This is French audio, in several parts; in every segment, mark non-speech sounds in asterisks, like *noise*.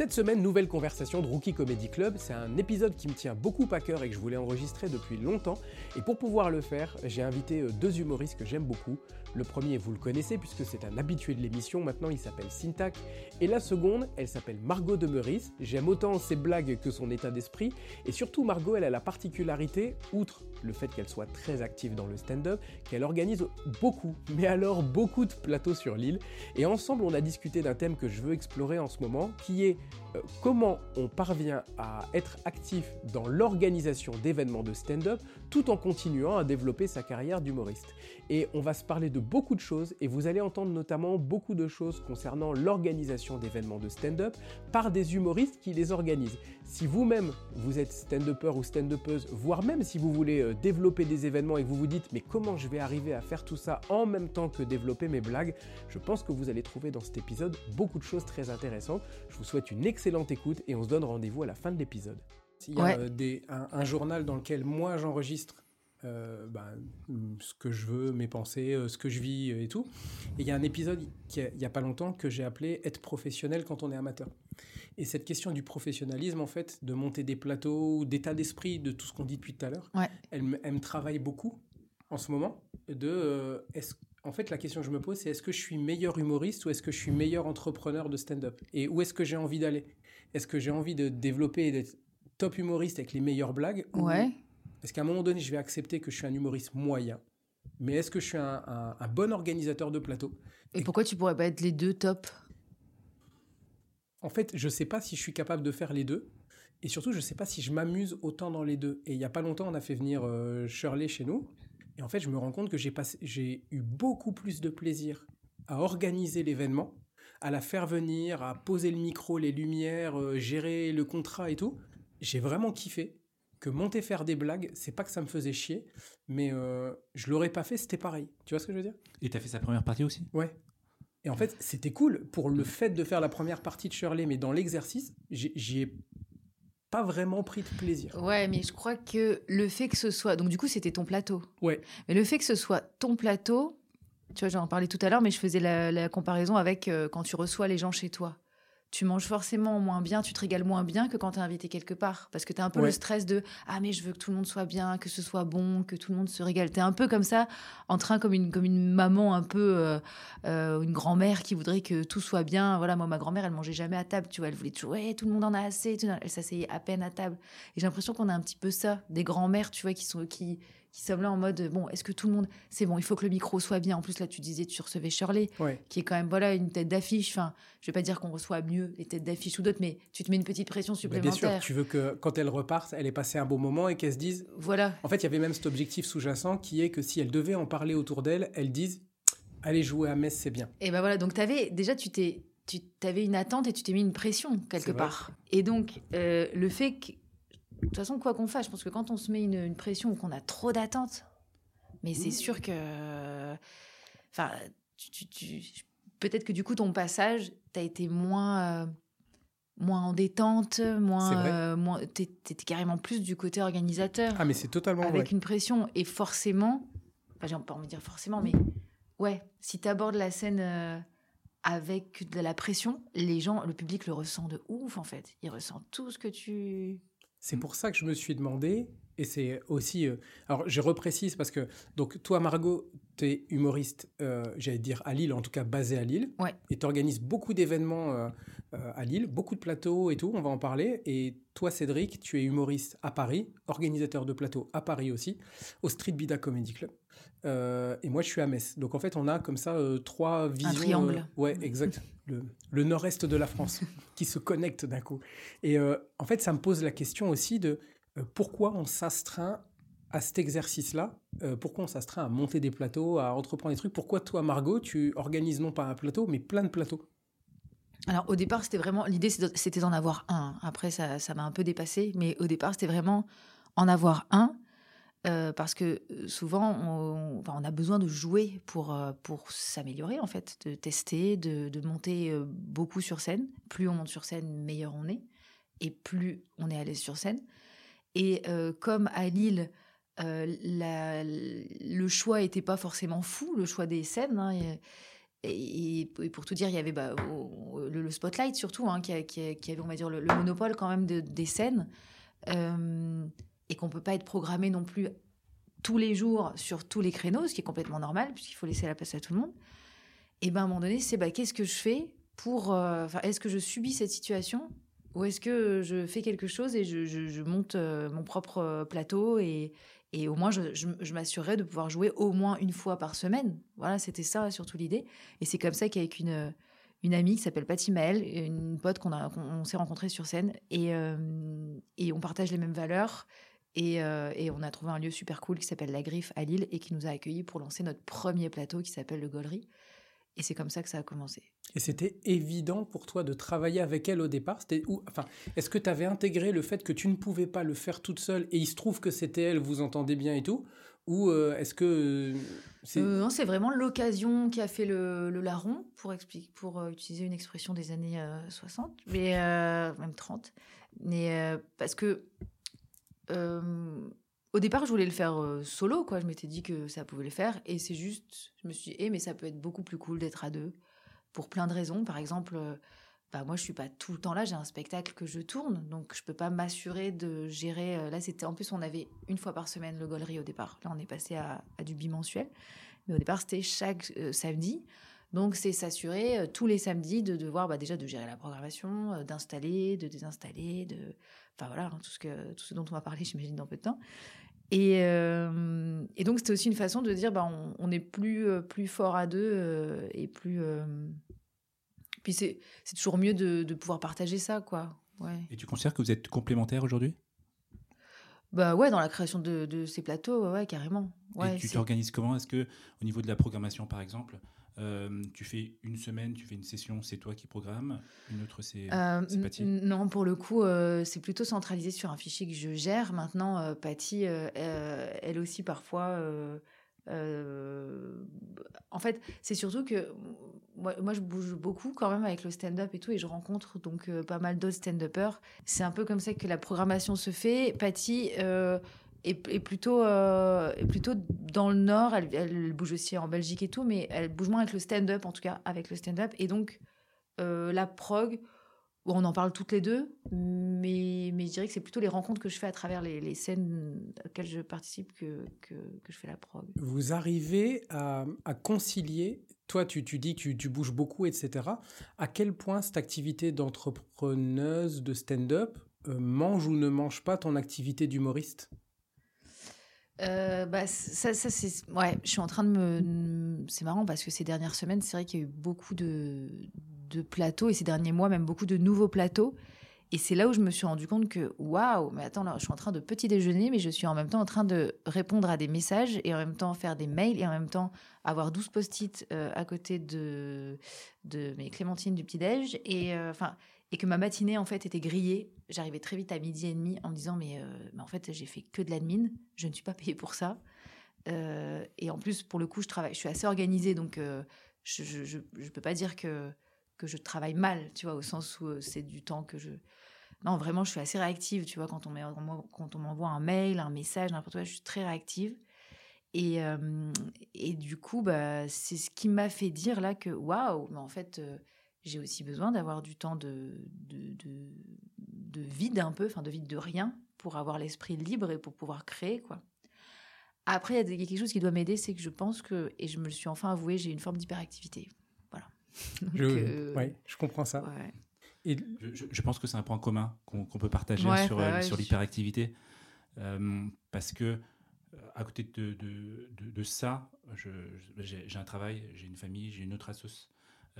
Cette semaine, nouvelle conversation de Rookie Comedy Club. C'est un épisode qui me tient beaucoup à cœur et que je voulais enregistrer depuis longtemps. Et pour pouvoir le faire, j'ai invité euh, deux humoristes que j'aime beaucoup. Le premier, vous le connaissez puisque c'est un habitué de l'émission. Maintenant, il s'appelle Syntac. Et la seconde, elle s'appelle Margot de Meurice. J'aime autant ses blagues que son état d'esprit. Et surtout, Margot, elle a la particularité, outre le fait qu'elle soit très active dans le stand-up, qu'elle organise beaucoup, *laughs* mais alors beaucoup de plateaux sur l'île. Et ensemble, on a discuté d'un thème que je veux explorer en ce moment, qui est comment on parvient à être actif dans l'organisation d'événements de stand-up tout en continuant à développer sa carrière d'humoriste. Et on va se parler de beaucoup de choses et vous allez entendre notamment beaucoup de choses concernant l'organisation d'événements de stand-up par des humoristes qui les organisent. Si vous-même vous êtes stand-upper ou stand-upeuse, voire même si vous voulez euh, développer des événements et que vous vous dites mais comment je vais arriver à faire tout ça en même temps que développer mes blagues, je pense que vous allez trouver dans cet épisode beaucoup de choses très intéressantes. Je vous souhaite une excellente écoute et on se donne rendez-vous à la fin de l'épisode. Il y a Ouais. euh, des- un, un journal dans lequel moi j'enregistre euh, ben, ce que je veux, mes pensées, euh, ce que je vis euh, et tout. Et il y a un épisode il n'y a pas longtemps que j'ai appelé être professionnel quand on est amateur. Et cette question du professionnalisme, en fait, de monter des plateaux, d'état d'esprit, de tout ce qu'on dit depuis tout à l'heure, Ouais. elle, elle me travaille beaucoup en ce moment. De, euh, est-ce- en fait, la question que je me pose, c'est est-ce que je suis meilleur humoriste ou est-ce que je suis meilleur entrepreneur de stand-up? Et où est-ce que j'ai envie d'aller? Est-ce que j'ai envie de développer et d'être top humoriste avec les meilleures blagues ou Est-ce qu'à un moment donné, je vais accepter que je suis un humoriste moyen Mais est-ce que je suis un, un- un bon organisateur de plateau? Et pourquoi tu pourrais pas être les deux top? En fait, je ne sais pas si je suis capable de faire les deux. Et surtout, je ne sais pas si je m'amuse autant dans les deux. Et il n'y a pas longtemps, on a fait venir euh, Shirley chez nous. Et en fait, je me rends compte que j'ai passé- j'ai eu beaucoup plus de plaisir à organiser l'événement, à la faire venir, à poser le micro, les lumières, euh, gérer le contrat et tout. J'ai vraiment kiffé que monter faire des blagues, c'est pas que ça me faisait chier, mais euh, je l'aurais pas fait, c'était pareil. Tu vois ce que je veux dire? Et t'as fait sa première partie aussi? Ouais. Et en fait, c'était cool pour le fait de faire la première partie de Shirley, mais dans l'exercice, j'ai- j'y ai pas vraiment pris de plaisir. Ouais, mais je crois que le fait que ce soit. Donc, du coup, c'était ton plateau. Ouais. Mais le fait que ce soit ton plateau, tu vois, j'en parlais tout à l'heure, mais je faisais la, la comparaison avec euh, quand tu reçois les gens chez toi. Tu manges forcément moins bien, tu te régales moins bien que quand tu es invité quelque part. Parce que tu as un peu Ouais. le stress de Ah, mais je veux que tout le monde soit bien, que ce soit bon, que tout le monde se régale. Tu es un peu comme ça, en train comme une, comme une maman, un peu euh, euh, une grand-mère qui voudrait que tout soit bien. Voilà, moi, ma grand-mère, elle mangeait jamais à table, tu vois. Elle voulait toujours Ouais, tout le monde en a assez. tout- Elle s'asseyait à peine à table. Et j'ai l'impression qu'on a un petit peu ça, des grands-mères, tu vois, qui sont. Qui, qui sommes là en mode bon, est-ce que tout le monde c'est bon, il faut que le micro soit bien. En plus là, tu disais tu recevais Shirley, Ouais. qui est quand même voilà une tête d'affiche. Enfin, je vais pas dire qu'on reçoit mieux les têtes d'affiche ou d'autres, mais tu te mets une petite pression Mais bien sûr, supplémentaire. tu veux que quand elle reparte, elle ait passé un beau moment et qu'elle se dise. Voilà, En fait, il y avait même cet objectif sous-jacent qui est que si elle devait en parler autour d'elle, elle dise Allez jouer à Metz, c'est bien. et ben voilà. Donc t'avais déjà tu t'es tu avais une attente et tu t'es mis une pression quelque part. Et donc euh, le fait que de toute façon quoi qu'on fasse, je pense que quand on se met une, une pression ou qu'on a trop d'attentes, mais c'est sûr que enfin tu, tu- tu- peut-être que du coup ton passage t'as été moins euh, moins en détente, moins euh, moins t'étais carrément plus du côté organisateur. Ah, mais c'est totalement avec vrai. une pression et forcément enfin, j'ai pas envie de dire forcément mais ouais si tu abordes la scène euh, avec de la pression les gens le public le ressent de ouf en fait. Il ressent tout ce que tu C'est pour ça que je me suis demandé, et c'est aussi. euh, alors, je reprécise parce que, donc, toi, Margot, tu es humoriste, euh, j'allais dire à Lille, en tout cas basé à Lille. Ouais. Et tu organises beaucoup d'événements euh, à Lille, beaucoup de plateaux et tout, on va en parler. Et toi, Cédric, tu es humoriste à Paris, organisateur de plateaux à Paris aussi, au Street Bida Comedy Club. Et moi, je suis à Metz. Donc, en fait, on a comme ça trois visions. triangle. euh, ouais, exact. *laughs* Le, nord-est de la France *laughs* qui se connectent d'un coup. Et euh, en fait, ça me pose la question aussi de euh, pourquoi on s'astreint à cet exercice-là? Euh, Pourquoi on s'astreint à monter des plateaux, à entreprendre des trucs? Pourquoi toi, Margot, tu organises non pas un plateau, mais plein de plateaux? Alors au départ c'était vraiment l'idée c'était d'en avoir un. Après ça ça m'a un peu dépassé mais au départ c'était vraiment en avoir un euh, parce que euh, souvent on, a besoin de jouer pour euh, pour s'améliorer en fait de tester de, monter beaucoup sur scène plus on monte sur scène meilleur on est et plus on est à l'aise sur scène Et comme à Lille, le choix n'était pas forcément fou, le choix des scènes. Hein, et, pour tout dire, il y avait bah, le, spotlight surtout, hein, qui, avait, on va dire, le, monopole quand même des scènes. Et qu'on ne peut pas être programmé non plus tous les jours sur tous les créneaux, ce qui est complètement normal, puisqu'il faut laisser la place à tout le monde. Et ben à un moment donné, c'est bah, qu'est-ce que je fais pour. Euh, est-ce que je subis cette situation ou est-ce que je fais quelque chose et je, monte euh, mon propre euh, plateau et, et au moins je, je, m'assurerai de pouvoir jouer au moins une fois par semaine. Voilà, c'était ça surtout l'idée. Et c'est comme ça qu'avec une, une amie qui s'appelle Patty Maël, une pote qu'on a, on s'est rencontrés sur scène et, et on partage les mêmes valeurs. Et, et, on a trouvé un lieu super cool qui s'appelle La Griffe à Lille et qui nous a accueillis pour lancer notre premier plateau qui s'appelle le Gollery. Et c'est comme ça que ça a commencé. Et c'était évident pour toi de travailler avec elle au départ? Enfin, Est-ce que tu avais intégré le fait que tu ne pouvais pas le faire toute seule et il se trouve que c'était elle, vous entendez bien et tout? Ou euh, est-ce que. Euh, c'est... Euh, non, c'est vraiment l'occasion qui a fait le, larron, pour, expliquer, pour utiliser une expression des années 60, mais même 30. Mais parce que au départ, je voulais le faire solo, quoi. Je m'étais dit que ça pouvait le faire. Et c'est juste, je me suis dit, eh, mais ça peut être beaucoup plus cool d'être à deux. Pour plein de raisons. Par exemple, bah, moi, je suis pas tout le temps là. J'ai un spectacle que je tourne. Donc, je peux pas m'assurer de gérer. Là, c'était, en plus, on avait une fois par semaine le Gollery au départ. Là, on est passé à, du bimensuel. Mais au départ, c'était chaque samedi. Donc, c'est s'assurer tous les samedis de devoir bah, déjà de gérer la programmation, d'installer, de désinstaller, de. Enfin, voilà, hein, tout, ce que, tout ce dont on va parler, *laughs* j'imagine, dans peu de temps. Et, euh, et, donc, c'était aussi une façon de dire, bah, on, est plus, euh, plus fort à deux euh, et plus. Puis c'est toujours mieux de, de, pouvoir partager ça, quoi. Ouais. Et tu considères que vous êtes complémentaires aujourd'hui? Bah ouais, dans la création de, de ces plateaux, ouais, carrément. Ouais, et tu t'organises comment? Est-ce que, au niveau de la programmation, par exemple, euh, tu fais une semaine, tu fais une session, c'est toi qui programmes. Une autre, c'est euh, Non, pour le coup, euh, c'est plutôt centralisé sur un fichier que je gère. Maintenant, euh, Patty, elle aussi, parfois. en fait, c'est surtout que moi, moi, je bouge beaucoup quand même avec le stand-up et tout, et je rencontre donc pas mal d'autres stand-uppers. C'est un peu comme ça que la programmation se fait. Patty et, plutôt, euh, plutôt dans le Nord. Elle, bouge aussi en Belgique et tout, mais elle bouge moins avec le stand-up, en tout cas avec le stand-up. Et donc, euh, la prog, on en parle toutes les deux, mais, je dirais que c'est plutôt les rencontres que je fais à travers les, scènes auxquelles je participe que, que, je fais la prog. Vous arrivez à, concilier, toi tu, tu dis que tu, tu, bouges beaucoup, etc. À quel point cette activité d'entrepreneuse, de stand-up, euh, mange ou ne mange pas ton activité d'humoriste? Euh, bah, ça, ça c'est. Ouais, je suis en train de me. C'est marrant parce que ces dernières semaines, c'est vrai qu'il y a eu beaucoup de, de plateaux et ces derniers mois, même beaucoup de nouveaux plateaux. Et c'est là où je me suis rendu compte que, waouh, mais attends, là, je suis en train de petit déjeuner, mais je suis en même temps en train de répondre à des messages et en même temps faire des mails et en même temps avoir 12 post-it euh, à côté de, de mes clémentines du petit-déj. Et euh, enfin, et que ma matinée en fait était grillée. J'arrivais très vite à midi et demi en me disant mais, euh, en fait j'ai fait que de l'admin, je ne suis pas payée pour ça. Euh, et en plus pour le coup je travaille, je suis assez organisée donc euh, je, je, peux pas dire que que je travaille mal, tu vois, au sens où c'est du temps que je non vraiment je suis assez réactive, tu vois, quand on quand on m'envoie un mail, un message, n'importe quoi, je suis très réactive. Et, et du coup, bah, c'est ce qui m'a fait dire là que waouh, mais en fait, j'ai aussi besoin d'avoir du temps de, de, de, vide un peu, enfin de vide de rien, pour avoir l'esprit libre et pour pouvoir créer, quoi. Après, il y a quelque chose qui doit m'aider, c'est que je pense que, et je me le suis enfin avoué, j'ai une forme d'hyperactivité. Voilà. *laughs* je, euh, je comprends ça. Et je, pense que c'est un point commun qu'on peut partager sur, euh, sur l'hyperactivité. Euh, parce que, à côté de, de, de ça, j'ai un travail, j'ai une famille, j'ai une autre association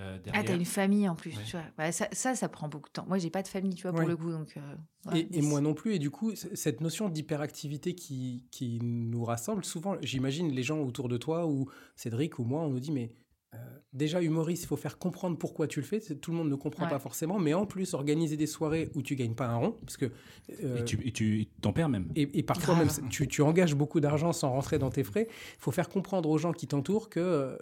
euh, ah, t'as une famille en plus, tu vois. Ça, ça, prend beaucoup de temps. Moi, j'ai pas de famille, tu vois, pour le coup. Donc, euh, et, moi non plus. Et du coup, cette notion d'hyperactivité qui, qui nous rassemble, souvent, j'imagine les gens autour de toi, ou Cédric ou moi, on nous dit, mais euh, déjà, humoriste, il faut faire comprendre pourquoi tu le fais. Tout le monde ne comprend pas forcément, mais en plus, organiser des soirées où tu gagnes pas un rond, parce que et tu t'en perds même. Et, parfois même, tu, tu, engages beaucoup d'argent sans rentrer dans tes frais. Il faut faire comprendre aux gens qui t'entourent que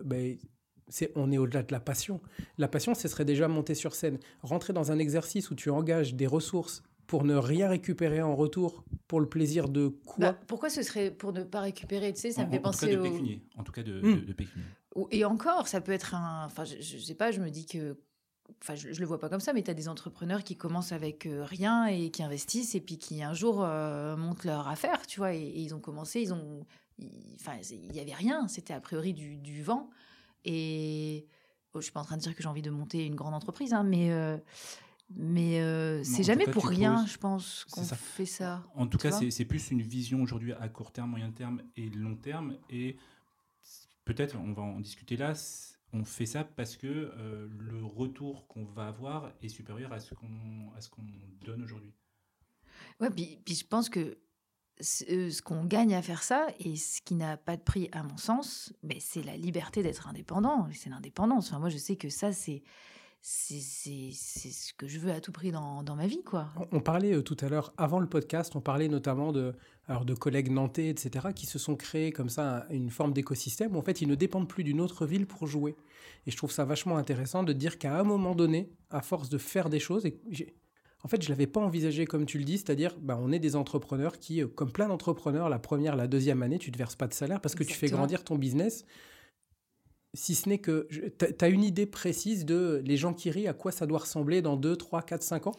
on est au-delà de la passion. La passion, ce serait déjà monter sur scène, rentrer dans un exercice où tu engages des ressources pour ne rien récupérer en retour pour le plaisir de quoi bah, Pourquoi ce serait pour ne pas récupérer Tu sais, ça me fait penser tout cas de pécunier. En tout cas de, hmm. pécunier. Et encore, ça peut être un. Enfin, je, je sais pas. Je me dis que enfin je, je, le vois pas comme ça, mais tu as des entrepreneurs qui commencent avec euh, rien et qui investissent et puis qui un jour euh, montent leur affaire, tu vois, et, ils ont commencé, ils ont, enfin il y avait rien, c'était a priori du, du vent et oh, je suis pas en train de dire que j'ai envie de monter une grande entreprise, hein, mais euh, mais c'est jamais pour rien, je pense, qu'on fait ça. En tout cas, c'est plus une vision aujourd'hui à court terme, moyen terme et long terme. Et peut-être, on va en discuter là, on fait ça parce que euh, le retour qu'on va avoir est supérieur à ce qu'on à ce qu'on donne aujourd'hui. Ouais, puis, je pense que euh, ce, qu'on gagne à faire ça et ce qui n'a pas de prix à mon sens, ben, c'est la liberté d'être indépendant, c'est l'indépendance. Enfin, moi, je sais que ça, c'est c'est ce que je veux à tout prix dans, dans ma vie. quoi. On, parlait euh, tout à l'heure, avant le podcast, on parlait notamment de, alors de collègues nantais, etc., qui se sont créés comme ça une forme d'écosystème où en fait ils ne dépendent plus d'une autre ville pour jouer. Et je trouve ça vachement intéressant de dire qu'à un moment donné, à force de faire des choses, et en fait je l'avais pas envisagé comme tu le dis, c'est-à-dire bah, on est des entrepreneurs qui, euh, comme plein d'entrepreneurs, la première, la deuxième année, tu ne te verses pas de salaire parce que tu fais grandir ton business. Si ce n'est que tu as une idée précise de les gens qui rient, à quoi ça doit ressembler dans 2, 3, 4, 5 ans?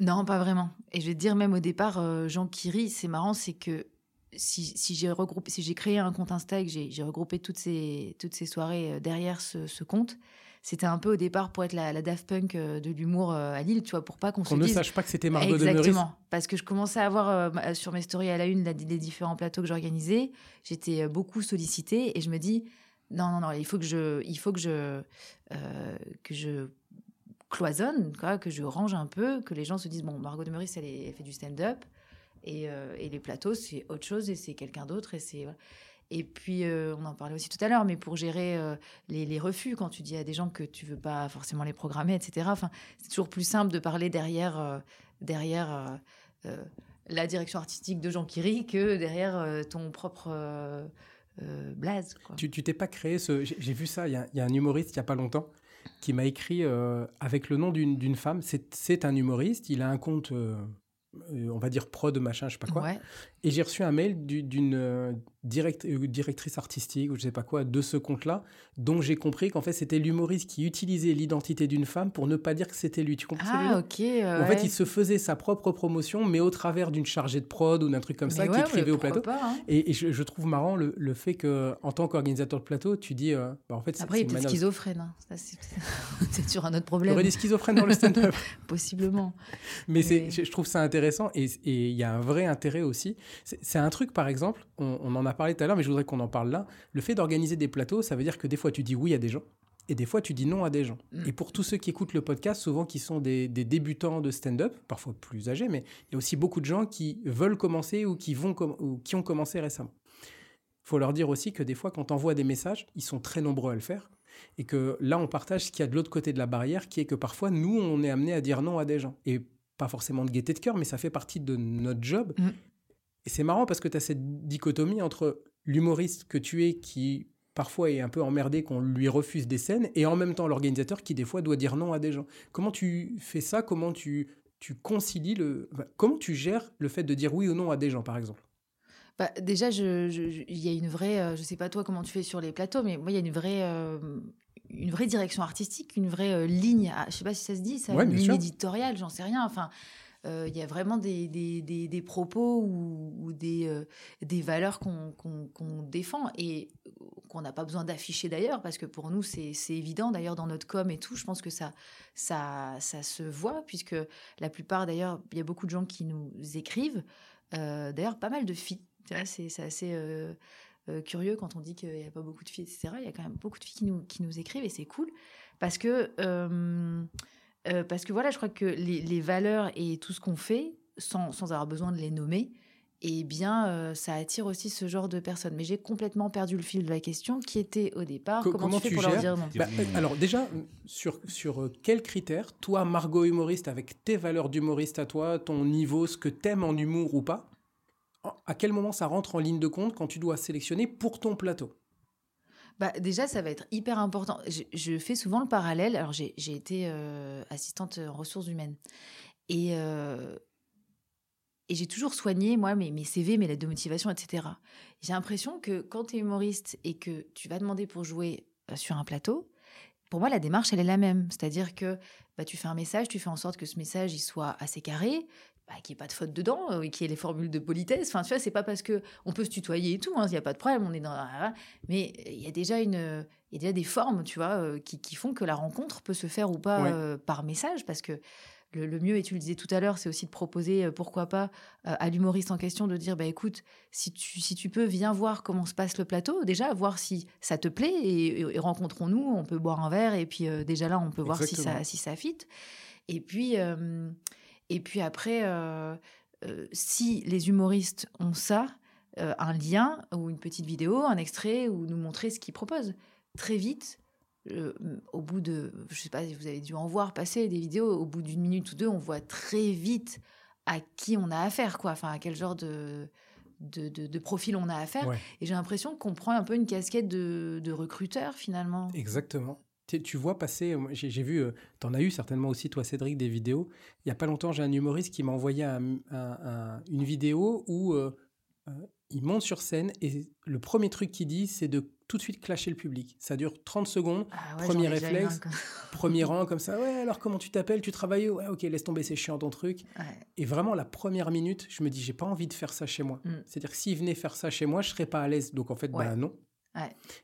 Non, pas vraiment. Et je vais te dire, même au départ, euh, Jean qui rit, c'est marrant, c'est que si, si j'ai regroupé, si j'ai créé un compte Insta et que j'ai regroupé toutes ces, toutes ces soirées euh, derrière ce, compte, c'était un peu au départ pour être la, Daft Punk euh, de l'humour à Lille, tu vois, pour pas qu'on se ne sache pas que c'était Margot Exactement, parce que je commençais à avoir sur mes stories à la une les différents plateaux que j'organisais, j'étais beaucoup sollicitée et je me dis non, non, non, il faut que je, il faut que je, euh, que je cloisonne, quoi, que je range un peu, que les gens se disent bon, Margot de Meurice, elle, fait du stand-up et, euh, et, les plateaux, c'est autre chose et c'est quelqu'un d'autre et c'est. Et puis, euh, on en parlait aussi tout à l'heure, mais pour gérer les, les, refus, quand tu dis à des gens que tu veux pas forcément les programmer, etc., enfin, c'est toujours plus simple de parler derrière, derrière la direction artistique de Jean Kiri que derrière ton propre euh, blaze. Tu t'es pas créé ce. J'ai vu ça, il y, a un humoriste il y a pas longtemps qui m'a écrit euh, avec le nom d'une femme. C'est un humoriste, il a un compte, euh, on va dire prod, machin, je sais pas quoi. Et j'ai reçu un mail d'une direct, euh, directrice artistique ou je sais pas quoi de ce compte-là, dont j'ai compris qu'en fait c'était l'humoriste qui utilisait l'identité d'une femme pour ne pas dire que c'était lui. Tu comprends Ah ok. En fait, il se faisait sa propre promotion, mais au travers d'une chargée de prod ou d'un truc comme ça qui écrivait au plateau. Hein. Et, je, trouve marrant le, le fait que en tant qu'organisateur de plateau, tu dis, euh, bah, en fait, après il était schizophrène. Hein. C'est sur *laughs* un autre problème. Il aurait des schizophrènes dans le stand-up. *laughs* Possiblement. Mais, mais... je trouve ça intéressant et il y a un vrai intérêt aussi. C'est un truc, par exemple, on, on en a parlé tout à l'heure, mais je voudrais qu'on en parle là. Le fait d'organiser des plateaux, ça veut dire que des fois tu dis oui à des gens et des fois tu dis non à des gens. Mm. Et pour tous ceux qui écoutent le podcast, souvent qui sont des, débutants de stand-up, parfois plus âgés, mais il y a aussi beaucoup de gens qui veulent commencer ou qui, vont ou qui ont commencé récemment. Il faut leur dire aussi que des fois, quand on envoie des messages, ils sont très nombreux à le faire. Et que là, on partage ce qu'il y a de l'autre côté de la barrière, qui est que parfois, nous, on est amené à dire non à des gens. Et pas forcément de gaieté de cœur, mais ça fait partie de notre job. Mm. Et c'est marrant parce que tu as cette dichotomie entre l'humoriste que tu es qui parfois est un peu emmerdé qu'on lui refuse des scènes et en même temps l'organisateur qui des fois doit dire non à des gens. Comment tu fais ça? Comment tu, tu concilies le... comment tu gères le fait de dire oui ou non à des gens par exemple? Bah, déjà, il y a une vraie, euh, je sais pas toi comment tu fais sur les plateaux, mais moi il y a une vraie, euh, une vraie direction artistique, une vraie euh, ligne, je sais pas si ça se dit, ça, une ligne éditoriale, j'en sais rien. Enfin, il y a vraiment des, des, propos ou, des, euh, des valeurs qu'on défend et qu'on n'a pas besoin d'afficher d'ailleurs, parce que pour nous, c'est évident d'ailleurs dans notre com et tout. Je pense que ça, ça, ça se voit, puisque la plupart d'ailleurs, il y a beaucoup de gens qui nous écrivent, euh, d'ailleurs pas mal de filles. C'est assez... curieux quand on dit qu'il n'y a pas beaucoup de filles, etc. Il y a quand même beaucoup de filles qui nous, qui nous écrivent et c'est cool parce que euh, parce que voilà, je crois que les, valeurs et tout ce qu'on fait, sans, sans, avoir besoin de les nommer, eh bien, euh, ça attire aussi ce genre de personnes. Mais j'ai complètement perdu le fil de la question qui était au départ. comment, tu fais pour leur dire non bah, euh, Alors déjà, sur, sur quels critères, toi, Margot humoriste, avec tes valeurs d'humoriste à toi, ton niveau, ce que t'aimes en humour ou pas, à quel moment ça rentre en ligne de compte quand tu dois sélectionner pour ton plateau? Bah, déjà, ça va être hyper important. Je, fais souvent le parallèle. Alors, j'ai été euh, assistante en ressources humaines. Et euh, et j'ai toujours soigné, moi, mes, mes CV, mes lettres de motivation, etc. J'ai l'impression que quand tu es humoriste et que tu vas demander pour jouer euh, sur un plateau, pour moi, la démarche, elle est la même. C'est-à-dire que bah, tu fais un message, tu fais en sorte que ce message il soit assez carré, bah, qu'il n'y ait pas de faute dedans, euh, qu'il y ait les formules de politesse. Enfin, tu vois, c'est pas parce que on peut se tutoyer et tout, hein, il n'y a pas de problème, on est dans. Mais il y a déjà une, il y a déjà des formes, tu vois, euh, qui, qui, font que la rencontre peut se faire ou pas par message, parce que le, mieux, et tu le disais tout à l'heure, c'est aussi de proposer, euh, pourquoi pas, euh, à l'humoriste en question de dire, bah écoute, si tu, si tu peux, viens voir comment se passe le plateau, déjà, voir si ça te plaît, et, rencontrons-nous, on peut boire un verre, et puis euh, déjà là, on peut voir si ça, si ça fit. Et puis, et puis après, si les humoristes ont ça, un lien ou une petite vidéo, un extrait, ou nous montrer ce qu'ils proposent, très vite, au bout de, je sais pas si vous avez dû en voir passer des vidéos, au bout d'une minute ou deux, on voit très vite à qui on a affaire, quoi. Enfin, à quel genre de, de, de, profil on a affaire. Et j'ai l'impression qu'on prend un peu une casquette de, de recruteur, finalement. Exactement. Tu, vois passer, j'ai vu, euh, tu en as eu certainement aussi, toi, Cédric, des vidéos. Il n'y a pas longtemps, j'ai un humoriste qui m'a envoyé une vidéo où euh, euh, il monte sur scène et le premier truc qu'il dit, c'est de tout de suite clasher le public. Ça dure 30 secondes, ah premier réflexe, *laughs* premier rang comme ça. Ouais, alors comment tu t'appelles? Tu travailles Ouais, ok, laisse tomber, c'est chiant ton truc. Et vraiment, la première minute, je me dis, j'ai pas envie de faire ça chez moi. Mm. C'est-à-dire que s'il venait faire ça chez moi, je serais pas à l'aise. Donc en fait, bah non.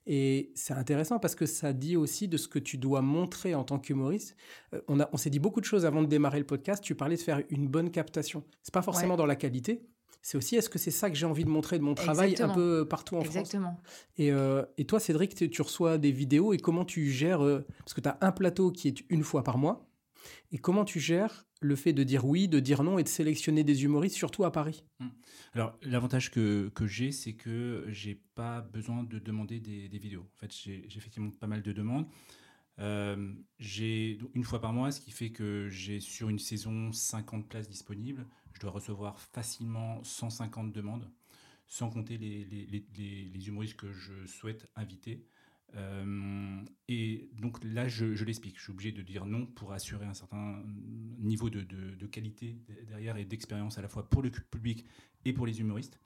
Et c'est intéressant parce que ça dit aussi de ce que tu dois montrer en tant qu'humoriste. Euh, on, a, on s'est dit beaucoup de choses avant de démarrer le podcast. Tu parlais de faire une bonne captation. C'est pas forcément dans la qualité, c'est aussi est-ce que c'est ça que j'ai envie de montrer de mon travail un peu partout en Exactement. France et, euh, et, toi, Cédric, tu reçois des vidéos et comment tu gères, euh, parce que tu as un plateau qui est une fois par mois, et comment tu gères le fait de dire oui, de dire non et de sélectionner des humoristes, surtout à Paris mmh. Alors, l'avantage que, que j'ai, c'est que j'ai pas besoin de demander des, vidéos. En fait, j'ai effectivement pas mal de demandes. Euh, j'ai une fois par mois, ce qui fait que j'ai sur une saison 50 places disponibles je dois recevoir facilement 150 demandes, sans compter les, les, humoristes que je souhaite inviter. Euh, et donc là, je, l'explique. Je suis obligé de dire non pour assurer un certain niveau de, de, qualité derrière et d'expérience à la fois pour le public et pour les humoristes.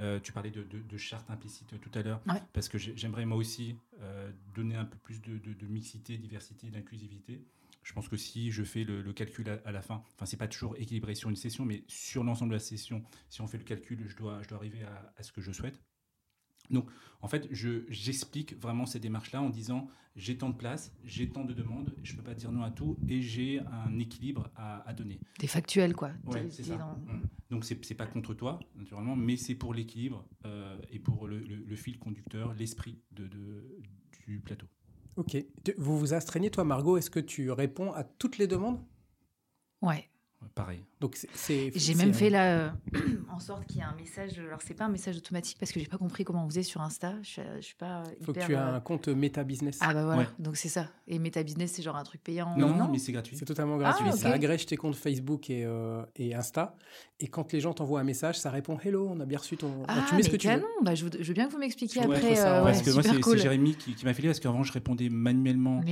Euh, tu parlais de, de, charte implicite tout à l'heure, parce que j'aimerais moi aussi euh, donner un peu plus de, mixité, diversité, d'inclusivité. Je pense que si je fais le, calcul à, la fin, enfin c'est pas toujours équilibré sur une session, mais sur l'ensemble de la session, si on fait le calcul, je dois, je dois arriver à, ce que je souhaite. Donc, en fait, j'explique vraiment ces démarches-là en disant j'ai tant de place, j'ai tant de demandes, je ne peux pas dire non à tout et j'ai un équilibre à, donner. Des factuels, quoi. Ouais, c'est ça. Mmh. Donc, ce n'est pas contre toi, naturellement, mais c'est pour l'équilibre euh, et pour le, fil conducteur, l'esprit de, du plateau. Ok. Vous vous astreignez, toi, Margot, est-ce que tu réponds à toutes les demandes? Ouais pareil. Donc c'est. J'ai même fait là euh, *clears throat* en sorte qu'il y ait un message. Alors c'est pas un message automatique parce que j'ai pas compris comment on faisait sur Insta. Je suis, suis pas. Il faut que tu aies un compte Meta Business. Ah bah voilà. Donc c'est ça. Et Meta Business c'est genre un truc payant. Non, non, mais c'est gratuit. C'est totalement gratuit. Ah, ça agrège tes comptes Facebook et, euh, et Insta. Et quand les gens t'envoient un message, ça répond Hello, on a bien reçu ton. Ah, tu mets ce que tu veux. Bah, je, veux, bien que vous m'expliquiez après. Euh, parce que moi c'est Jérémy qui, m'a fait parce qu'avant je répondais manuellement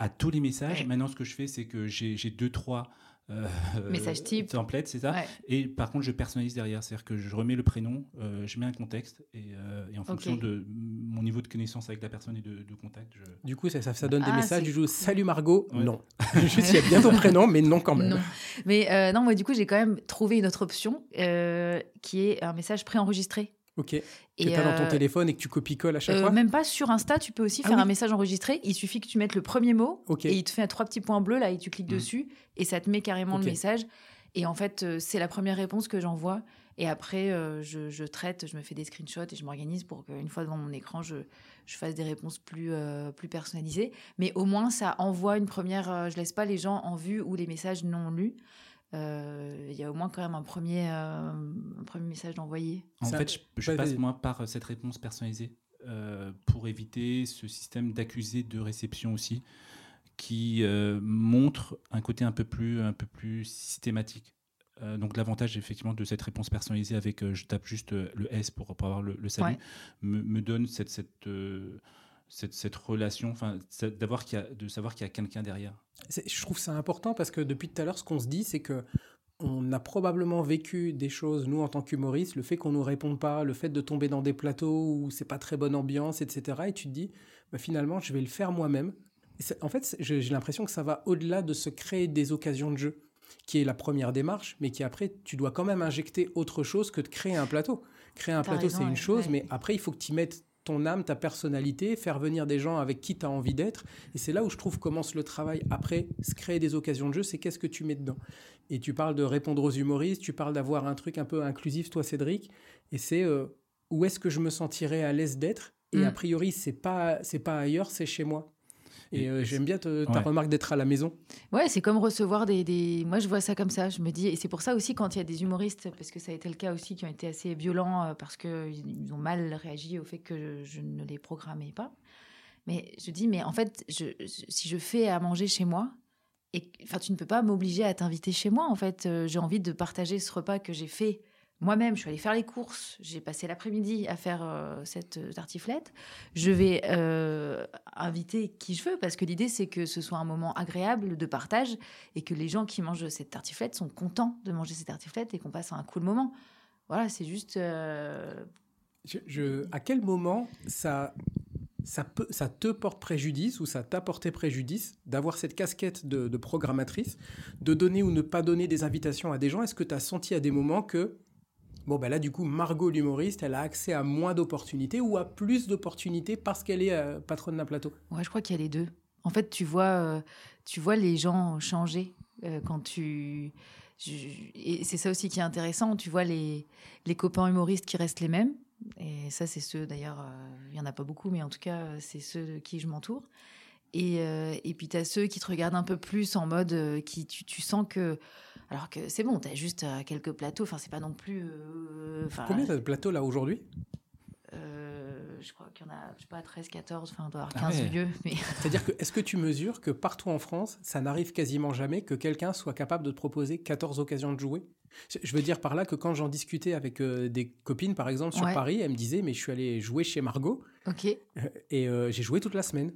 à tous les messages. Maintenant ce que je fais c'est que j'ai deux trois euh, Message type. Template, c'est ça. Et par contre, je personnalise derrière. C'est-à-dire que je remets le prénom, euh, je mets un contexte et, euh, en fonction de mon niveau de connaissance avec la personne et de, contact. Du coup, ça, ça, donne des ah, messages. Du coup, salut Margot. Non. *laughs* Juste, il y a bien ton prénom, mais non quand même. Non. Mais non, moi, du coup, j'ai quand même trouvé une autre option qui est un message préenregistré. Ok. Et tu as dans ton euh, téléphone et que tu copies-colles à chaque euh, fois Même pas sur Insta, tu peux aussi ah faire un message enregistré. Il suffit que tu mettes le premier mot et il te fait trois petits points bleus là et tu cliques hmm. dessus et ça te met carrément le message. Et en fait, euh, c'est la première réponse que j'envoie. Et après, je, traite, je me fais des screenshots et je m'organise pour qu'une fois devant mon écran, je, je fasse des réponses plus, plus personnalisées. Mais au moins, ça envoie une première. je laisse pas les gens en vue ou les messages non lus. Euh, il y a au moins quand même un premier, euh, un premier message d'envoyer. En fait, je, passe moi par euh, cette réponse personnalisée pour éviter ce système d'accusé de réception aussi, qui montre un côté un peu plus, un peu plus systématique. donc l'avantage effectivement de cette réponse personnalisée avec je tape juste le S pour, pour avoir le, salut me, me, donne cette, cette cette, cette relation, enfin, d'avoir de savoir qu'il y a quelqu'un derrière. Je trouve ça important parce que depuis tout à l'heure, ce qu'on se dit, c'est que on a probablement vécu des choses, nous, en tant qu'humoristes, le fait qu'on nous réponde pas, le fait de tomber dans des plateaux où c'est pas très bonne ambiance, etc. Et tu te dis, bah, finalement, je vais le faire moi-même. En fait, j'ai l'impression que ça va au-delà de se créer des occasions de jeu, qui est la première démarche, mais qui après, tu dois quand même injecter autre chose que de créer un plateau. Créer un plateau, c'est une chose, mais après, il faut que tu mettes ton âme, ta personnalité, faire venir des gens avec qui tu as envie d'être. Et c'est là où je trouve commence le travail après, se créer des occasions de jeu, c'est qu'est-ce que tu mets dedans. Et tu parles de répondre aux humoristes, tu parles d'avoir un truc un peu inclusif, toi Cédric, et c'est euh, où est-ce que je me sentirais à l'aise d'être? Et mm. a priori, c'est pas, c'est pas ailleurs, c'est chez moi. Et euh, j'aime bien ta remarque d'être à la maison. Ouais, c'est comme recevoir des, Moi, je vois ça comme ça. Je me dis, et c'est pour ça aussi quand il y a des humoristes, parce que ça a été le cas aussi, qui ont été assez violents euh, parce qu'ils ont mal réagi au fait que je, ne les programmais pas. Mais je dis, mais en fait, je, si je fais à manger chez moi, et enfin, tu ne peux pas m'obliger à t'inviter chez moi. En fait, euh, j'ai envie de partager ce repas que j'ai fait moi-même, je suis allée faire les courses, j'ai passé l'après-midi à faire euh, cette euh, tartiflette. Je vais euh, inviter qui je veux parce que l'idée c'est que ce soit un moment agréable de partage et que les gens qui mangent cette tartiflette sont contents de manger cette tartiflette et qu'on passe un cool moment. Voilà, c'est juste. À quel moment ça, ça, peut, te porte préjudice ou ça t'a porté préjudice d'avoir cette casquette de, de programmatrice, de donner ou ne pas donner des invitations à des gens? Est-ce que tu as senti à des moments que Bon, ben là, du coup, Margot, l'humoriste, elle a accès à moins d'opportunités ou à plus d'opportunités parce qu'elle est euh, patronne d'un plateau Ouais, je crois qu'il y a les deux. En fait, tu vois, euh, tu vois les gens changer euh, quand tu. et c'est ça aussi qui est intéressant. Tu vois les, les copains humoristes qui restent les mêmes. Et ça, c'est ceux, d'ailleurs, il n'y en a pas beaucoup, mais en tout cas, c'est ceux de qui je m'entoure. Et, et puis, tu as ceux qui te regardent un peu plus en mode qui tu, tu sens que alors que c'est bon, tu as juste euh, quelques plateaux. Enfin, c'est pas non plus. Euh, Combien de plateaux là aujourd'hui? Euh, je crois qu'il y en a, je sais pas, 13, 14, enfin, on doit avoir 15 ah lieux. *laughs* Mais... C'est-à-dire que, est-ce que tu mesures que partout en France, ça n'arrive quasiment jamais que quelqu'un soit capable de te proposer 14 occasions de jouer? Je veux dire par là que quand j'en discutais avec des copines, par exemple, sur Paris, elles me disaient, mais je suis allé jouer chez Margot. Ok. Et j'ai joué toute la semaine.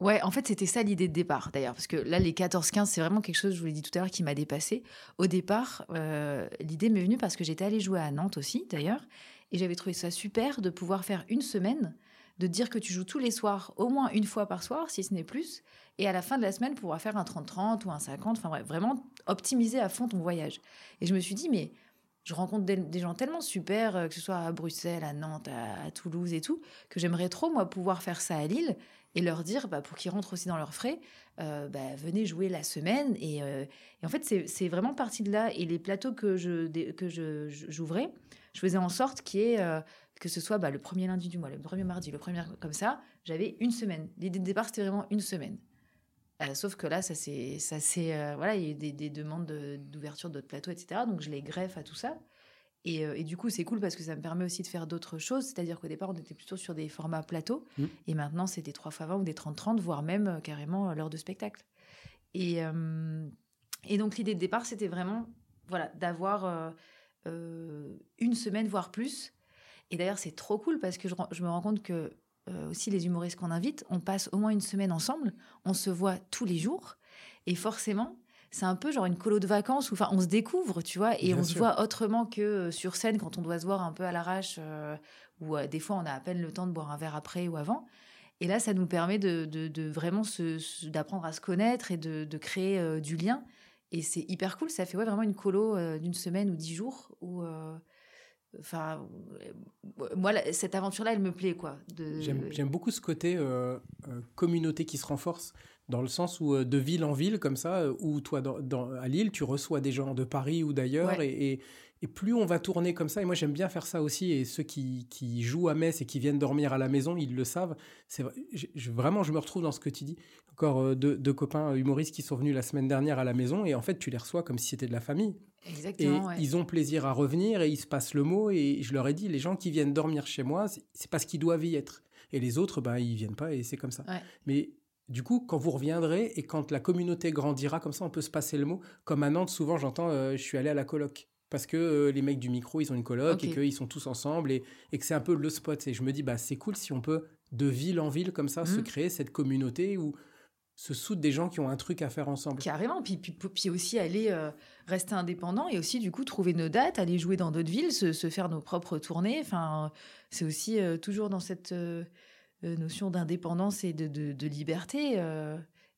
Ouais, en fait, c'était ça l'idée de départ, d'ailleurs, parce que là, les 14-15, c'est vraiment quelque chose, je vous l'ai dit tout à l'heure, qui m'a dépassé. Au départ, euh, l'idée m'est venue parce que j'étais allée jouer à Nantes aussi, d'ailleurs, et j'avais trouvé ça super de pouvoir faire une semaine, de dire que tu joues tous les soirs, au moins une fois par soir, si ce n'est plus, et à la fin de la semaine, pouvoir faire un 30-30 ou un 50, enfin vraiment optimiser à fond ton voyage. Et je me suis dit, mais je rencontre des, gens tellement super, euh, que ce soit à Bruxelles, à Nantes, à Toulouse et tout, que j'aimerais trop, moi, pouvoir faire ça à Lille et leur dire, bah, pour qu'ils rentrent aussi dans leurs frais, euh, bah, venez jouer la semaine. Euh, et, en fait, c'est vraiment parti de là. Et les plateaux que je que j'ouvrais, je, faisais en sorte euh, que ce soit bah, le premier lundi du mois, le premier mardi, le premier comme ça, j'avais une semaine. L'idée de départ, c'était vraiment une semaine. sauf que là, ça c'est, ça c'est, voilà, il y a eu des demandes d'ouverture d'autres plateaux, etc. Donc je les greffe à tout ça. Euh, et, du coup, c'est cool parce que ça me permet aussi de faire d'autres choses. C'est-à-dire qu'au départ, on était plutôt sur des formats plateaux. Mmh. Et maintenant, c'est des 3 x 20 ou des 30-30, voire même euh, carrément euh, l'heure de spectacle. Et, et donc, l'idée de départ, c'était vraiment voilà, d'avoir une semaine, voire plus. Et d'ailleurs, c'est trop cool parce que je, je, me rends compte que aussi les humoristes qu'on invite, on passe au moins une semaine ensemble. On se voit tous les jours. Et forcément, c'est un peu genre une colo de vacances où enfin on se découvre, tu vois, et on se voit autrement que euh, sur scène quand on doit se voir un peu à l'arrache, euh, ou euh, des fois on a à peine le temps de boire un verre après ou avant. Et là, ça nous permet de, de, vraiment d'apprendre à se connaître et de, de créer du lien. Et c'est hyper cool. Ça fait ouais, vraiment une colo d'une semaine ou dix jours où. Enfin, moi, cette aventure-là, elle me plaît, quoi. J'aime beaucoup ce côté communauté qui se renforce dans le sens où euh, de ville en ville comme ça, euh, où toi dans, à Lille, tu reçois des gens de Paris ou d'ailleurs, et, et, plus on va tourner comme ça, et moi j'aime bien faire ça aussi, et ceux qui, qui, jouent à Metz et qui viennent dormir à la maison, ils le savent. C'est vraiment, je me retrouve dans ce que tu dis. Encore euh, deux, copains humoristes qui sont venus la semaine dernière à la maison, et en fait tu les reçois comme si c'était de la famille. Exactement, et ils ont plaisir à revenir, et ils se passent le mot, et je leur ai dit, les gens qui viennent dormir chez moi, c'est parce qu'ils doivent y être. Et les autres, ben, ils viennent pas, et c'est comme ça. Mais du coup, quand vous reviendrez et quand la communauté grandira, comme ça, on peut se passer le mot. Comme à Nantes, souvent, j'entends euh, je suis allé à la coloc. Parce que euh, les mecs du micro, ils ont une coloc et qu'ils sont tous ensemble et, que c'est un peu le spot. Et je me dis, bah, c'est cool si on peut, de ville en ville, comme ça, se mmh. créer cette communauté où se soudent des gens qui ont un truc à faire ensemble. Carrément. Puis, puis, puis aussi aller euh, rester indépendant et aussi, du coup, trouver nos dates, aller jouer dans d'autres villes, se, faire nos propres tournées. Enfin, c'est aussi euh, toujours dans cette euh, notion d'indépendance et de, de, liberté.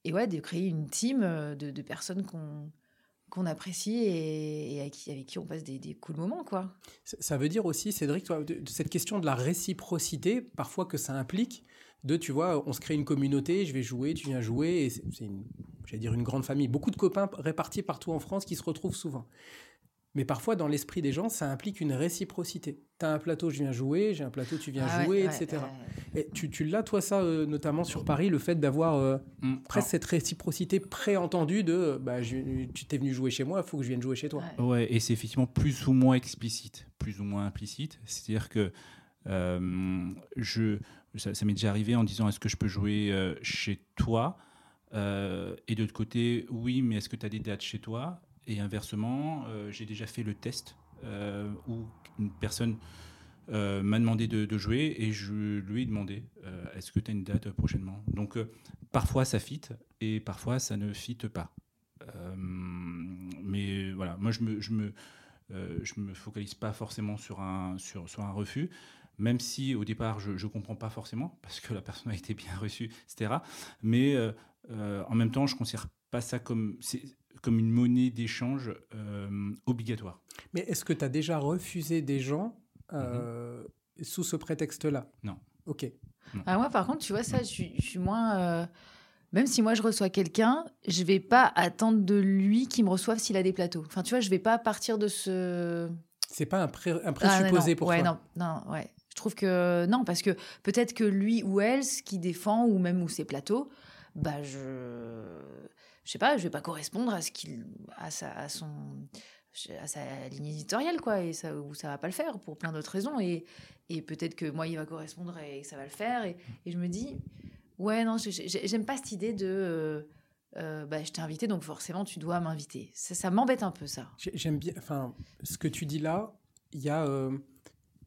et ouais, de créer une team de, de personnes qu'on apprécie et, avec, qui, avec, qui, on passe des, des cool moments. quoi. Ça veut dire aussi, Cédric, de, cette question de la réciprocité, parfois que ça implique, de, tu vois, on se crée une communauté, je vais jouer, tu viens jouer, c'est, une, une grande famille. Beaucoup de copains répartis partout en France qui se retrouvent souvent. Mais parfois, dans l'esprit des gens, ça implique une réciprocité. Tu as un plateau, je viens jouer, j'ai un plateau, tu viens ah jouer, etc. et tu, tu l'as, toi, ça, euh, notamment sur Paris, le fait d'avoir euh, mm. presque cette réciprocité préentendue de bah, tu t'es venu jouer chez moi, il faut que je vienne jouer chez toi. Ouais, et c'est effectivement plus ou moins explicite, plus ou moins implicite. C'est-à-dire que euh, je, ça, m'est déjà arrivé en disant est-ce que je peux jouer euh, chez toi? Euh, Et de l'autre côté, oui, mais est-ce que tu as des dates chez toi? Et inversement, j'ai déjà fait le test où une personne m'a demandé de, jouer et je lui ai demandé est-ce que tu as une date prochainement? Donc parfois ça fit et parfois ça ne fit pas. mais voilà, moi je me, je me, je me focalise pas forcément sur un, sur, sur un refus même si au départ je ne comprends pas forcément, parce que la personne a été bien reçue, etc. Mais euh, euh, en même temps, je ne considère pas ça comme, comme une monnaie d'échange euh, obligatoire. Mais est-ce que tu as déjà refusé des gens mhm. sous ce prétexte-là? Non. Ok. Ah, moi, par contre, tu vois, ça, je, je suis moins. Même si moi je reçois quelqu'un, je vais pas attendre de lui qu'il me reçoive s'il a des plateaux. Enfin, tu vois, je vais pas partir de ce. C'est pas un, un présupposé ah, pour ouais, toi. Non, non, ouais. Je trouve que non, parce que peut-être que lui ou elle, ce qui défend, ou même ou ses plateaux, bah je, je sais pas, je vais pas correspondre à ce qu'il, à sa, à son, à sa ligne éditoriale quoi, et ça ou ça va pas le faire pour plein d'autres raisons, et, et peut-être que moi il va correspondre et ça va le faire, et, je me dis ouais non, j'aime pas cette idée de euh, euh, bah, je t'ai invité, donc forcément tu dois m'inviter. Ça, ça m'embête un peu ça. J'aime bien, enfin, ce que tu dis là, il y a, euh,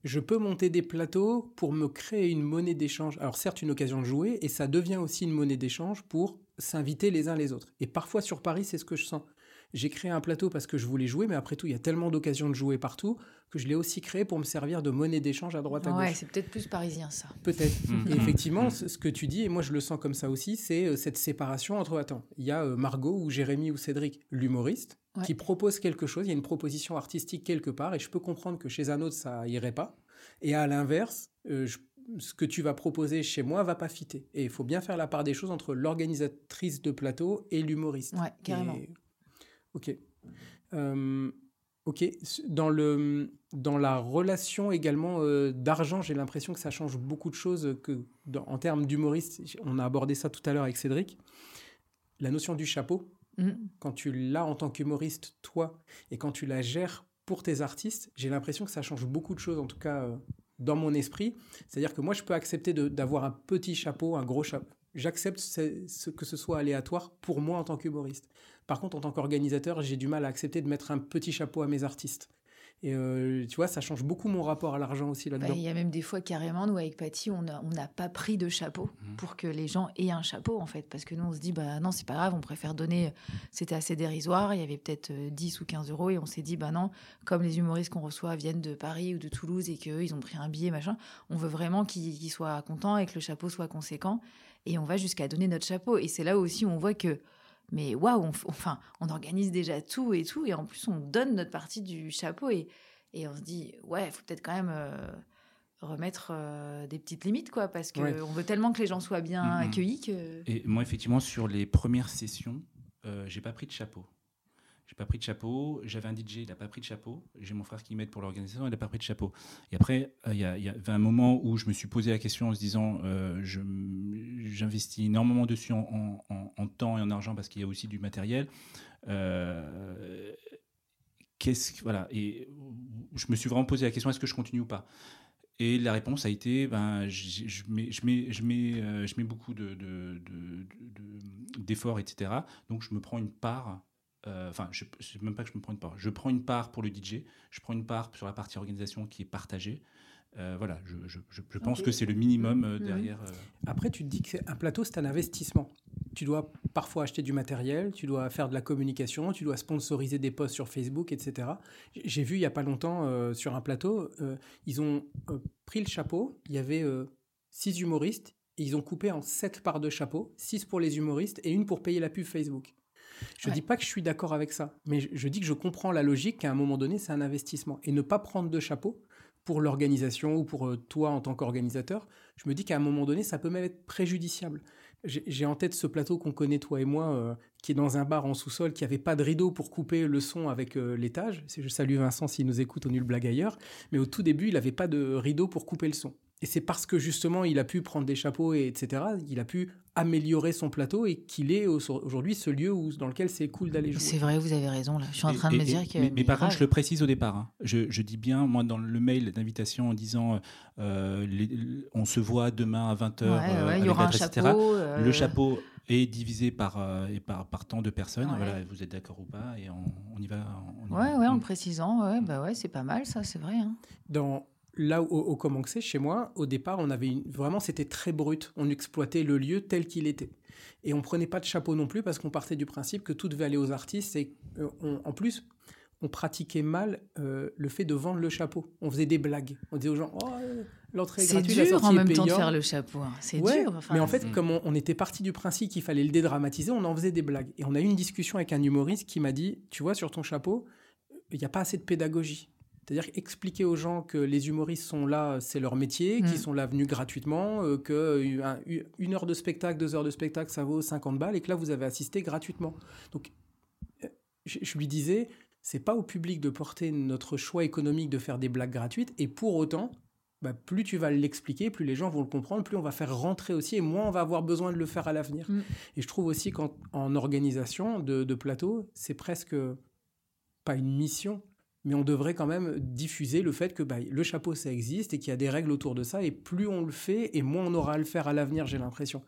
je peux monter des plateaux pour me créer une monnaie d'échange. Alors certes, une occasion de jouer, et ça devient aussi une monnaie d'échange pour s'inviter les uns les autres. Et parfois sur Paris, c'est ce que je sens. J'ai créé un plateau parce que je voulais jouer, mais après tout, il y a tellement d'occasions de jouer partout que je l'ai aussi créé pour me servir de monnaie d'échange à droite à gauche. Ouais, c'est peut-être plus parisien ça. Peut-être. Mmh. et effectivement, ce que tu dis, et moi je le sens comme ça aussi, c'est euh, cette séparation entre, attends, il y a euh, Margot ou Jérémy ou Cédric, l'humoriste, qui propose quelque chose, il y a une proposition artistique quelque part, et je peux comprendre que chez un autre, ça irait pas. Et à l'inverse, euh, ce que tu vas proposer chez moi va pas fitter. Et il faut bien faire la part des choses entre l'organisatrice de plateau et l'humoriste. Ouais, carrément. Ok. Euh, ok. Dans, le, dans la relation également euh, d'argent, j'ai l'impression que ça change beaucoup de choses que, en termes d'humoriste. On a abordé ça tout à l'heure avec Cédric. La notion du chapeau, mmh. quand tu l'as en tant qu'humoriste, toi, et quand tu la gères pour tes artistes, j'ai l'impression que ça change beaucoup de choses, en tout cas euh, dans mon esprit. C'est-à-dire que moi, je peux accepter d'avoir un petit chapeau, un gros chapeau. J'accepte ce, que ce soit aléatoire pour moi en tant qu'humoriste. Par contre, en tant qu'organisateur, j'ai du mal à accepter de mettre un petit chapeau à mes artistes. Et euh, tu vois, ça change beaucoup mon rapport à l'argent aussi là-dedans. Bah, il y a même des fois, carrément, nous, avec Patty, on n'a on pas pris de chapeau mmh. pour que les gens aient un chapeau, en fait. Parce que nous, on se dit, bah non, c'est pas grave, on préfère donner. C'était assez dérisoire, il y avait peut-être 10 euh, ou 15 euros, et on s'est dit, bah non, comme les humoristes qu'on reçoit viennent de Paris ou de Toulouse et qu'eux, ils ont pris un billet, machin, on veut vraiment qu'ils soient contents et que le chapeau soit conséquent. Et on va jusqu'à donner notre chapeau. Et c'est là aussi où on voit que mais waouh, on, enfin, on organise déjà tout et tout, et en plus on donne notre partie du chapeau et, et on se dit ouais, il faut peut-être quand même euh, remettre euh, des petites limites quoi, parce qu'on veut tellement que les gens soient bien accueillis que. Et moi effectivement sur les premières sessions, euh, j'ai pas pris de chapeau. J'ai pas pris de chapeau. J'avais un DJ, il n'a pas pris de chapeau. J'ai mon frère qui m'aide pour l'organisation, il n'a pas pris de chapeau. Et après, euh, il y, avait un moment où je me suis posé la question en se disant, euh, j'investis énormément dessus en, temps et en argent parce qu'il y a aussi du matériel. Euh, voilà et je me suis vraiment posé la question est-ce que je continue ou pas? Et la réponse a été ben, euh, je mets beaucoup d'efforts, de, de, etc. Donc je me prends une part euh, enfin, je ne même pas que je me prends une part. Je prends une part pour le DJ, je prends une part sur la partie organisation qui est partagée. Voilà, je, je, pense que c'est le minimum mhm. derrière. Après, tu te dis qu'un plateau, c'est un investissement. Tu dois parfois acheter du matériel, tu dois faire de la communication, tu dois sponsoriser des posts sur Facebook, etc. J'ai vu il n'y a pas longtemps sur un plateau, ils ont pris le chapeau, il y avait six humoristes, et ils ont coupé en sept parts de chapeau, six pour les humoristes et une pour payer la pub Facebook. Je ne dis pas que je suis d'accord avec ça, mais je, dis que je comprends la logique qu'à un moment donné, c'est un investissement. Et ne pas prendre de chapeau pour l'organisation ou pour euh, toi en tant qu'organisateur, je me dis qu'à un moment donné, ça peut même être préjudiciable. J'ai en tête ce plateau qu'on connaît, toi et moi, euh, qui est dans un bar en sous-sol, qui n'avait pas de rideau pour couper le son avec euh, l'étage. Je salue Vincent s'il nous écoute au Nul Blague ailleurs. Mais au tout début, il n'avait pas de rideau pour couper le son. Et c'est parce que justement, il a pu prendre des chapeaux, et etc., il a pu améliorer son plateau et qu'il est aujourd'hui ce lieu où, dans lequel c'est cool d'aller jouer. C'est vrai, vous avez raison. Là. Je suis en train de me dire que. Mais, par contre, je le précise au départ. Hein. Je, dis bien, moi, dans le mail d'invitation en disant euh, on se voit demain à 20h. Euh, il y aura un chapeau. Euh, le chapeau est divisé par, et par, par tant de personnes. Voilà, vous êtes d'accord ou pas Et on, y va. Oui, ouais, ouais, en précisant. Ouais, bah ouais, c'est pas mal, ça, c'est vrai. Hein. Dans là au, au Comanxé, chez moi, au départ, on avait vraiment, c'était très brut. On exploitait le lieu tel qu'il était. Et on prenait pas de chapeau non plus parce qu'on partait du principe que tout devait aller aux artistes. Et euh, en plus, on pratiquait mal euh, le fait de vendre le chapeau. On faisait des blagues. On disait aux gens, oh, l'entrée est gratuite, dur, la sortie en même temps de faire le chapeau. Hein. C'est dur. mais en fait, comme on, était parti du principe qu'il fallait le dédramatiser, on en faisait des blagues. Et on a eu une discussion avec un humoriste qui m'a dit, tu vois, sur ton chapeau, il n'y a pas assez de pédagogie. C'est-à-dire expliquer aux gens que les humoristes sont là, c'est leur métier, qu'ils mm. sont là venus gratuitement, euh, que une heure de spectacle, deux heures de spectacle, ça vaut 50 balles, et que là, vous avez assisté gratuitement. Donc, euh, je, lui disais, c'est pas au public de porter notre choix économique de faire des blagues gratuites, et pour autant, bah, plus tu vas l'expliquer, plus les gens vont le comprendre, plus on va faire rentrer aussi, et moins on va avoir besoin de le faire à l'avenir. Mm. Et je trouve aussi qu'en organisation de, de plateau, c'est presque pas une mission, mais on devrait quand même diffuser le fait que bah, le chapeau, ça existe et qu'il y a des règles autour de ça, et plus on le fait, et moins on aura à le faire à l'avenir, j'ai l'impression.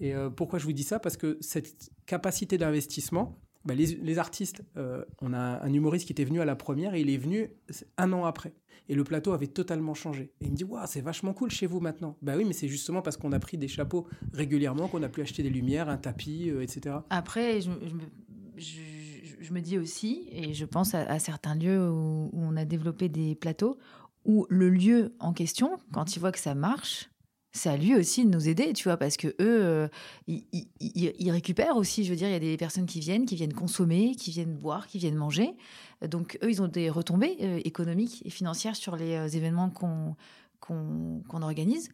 Et euh, pourquoi je vous dis ça? Parce que cette capacité d'investissement, bah, les, artistes, euh, on a un humoriste qui était venu à la première, et il est venu un an après. Et le plateau avait totalement changé. Et il me dit, waouh, c'est vachement cool chez vous maintenant. Bah oui, mais c'est justement parce qu'on a pris des chapeaux régulièrement qu'on a pu acheter des lumières, un tapis, euh, etc. Après, je, me dis aussi, et je pense à, certains lieux où, on a développé des plateaux, où le lieu en question, quand il voit que ça marche, c'est à lui aussi de nous aider, tu vois, parce que eux, euh, ils, récupèrent aussi. Je veux dire, il y a des personnes qui viennent, qui viennent consommer, qui viennent boire, qui viennent manger. Donc, eux, ils ont des retombées euh, économiques et financières sur les euh, événements qu'on organise.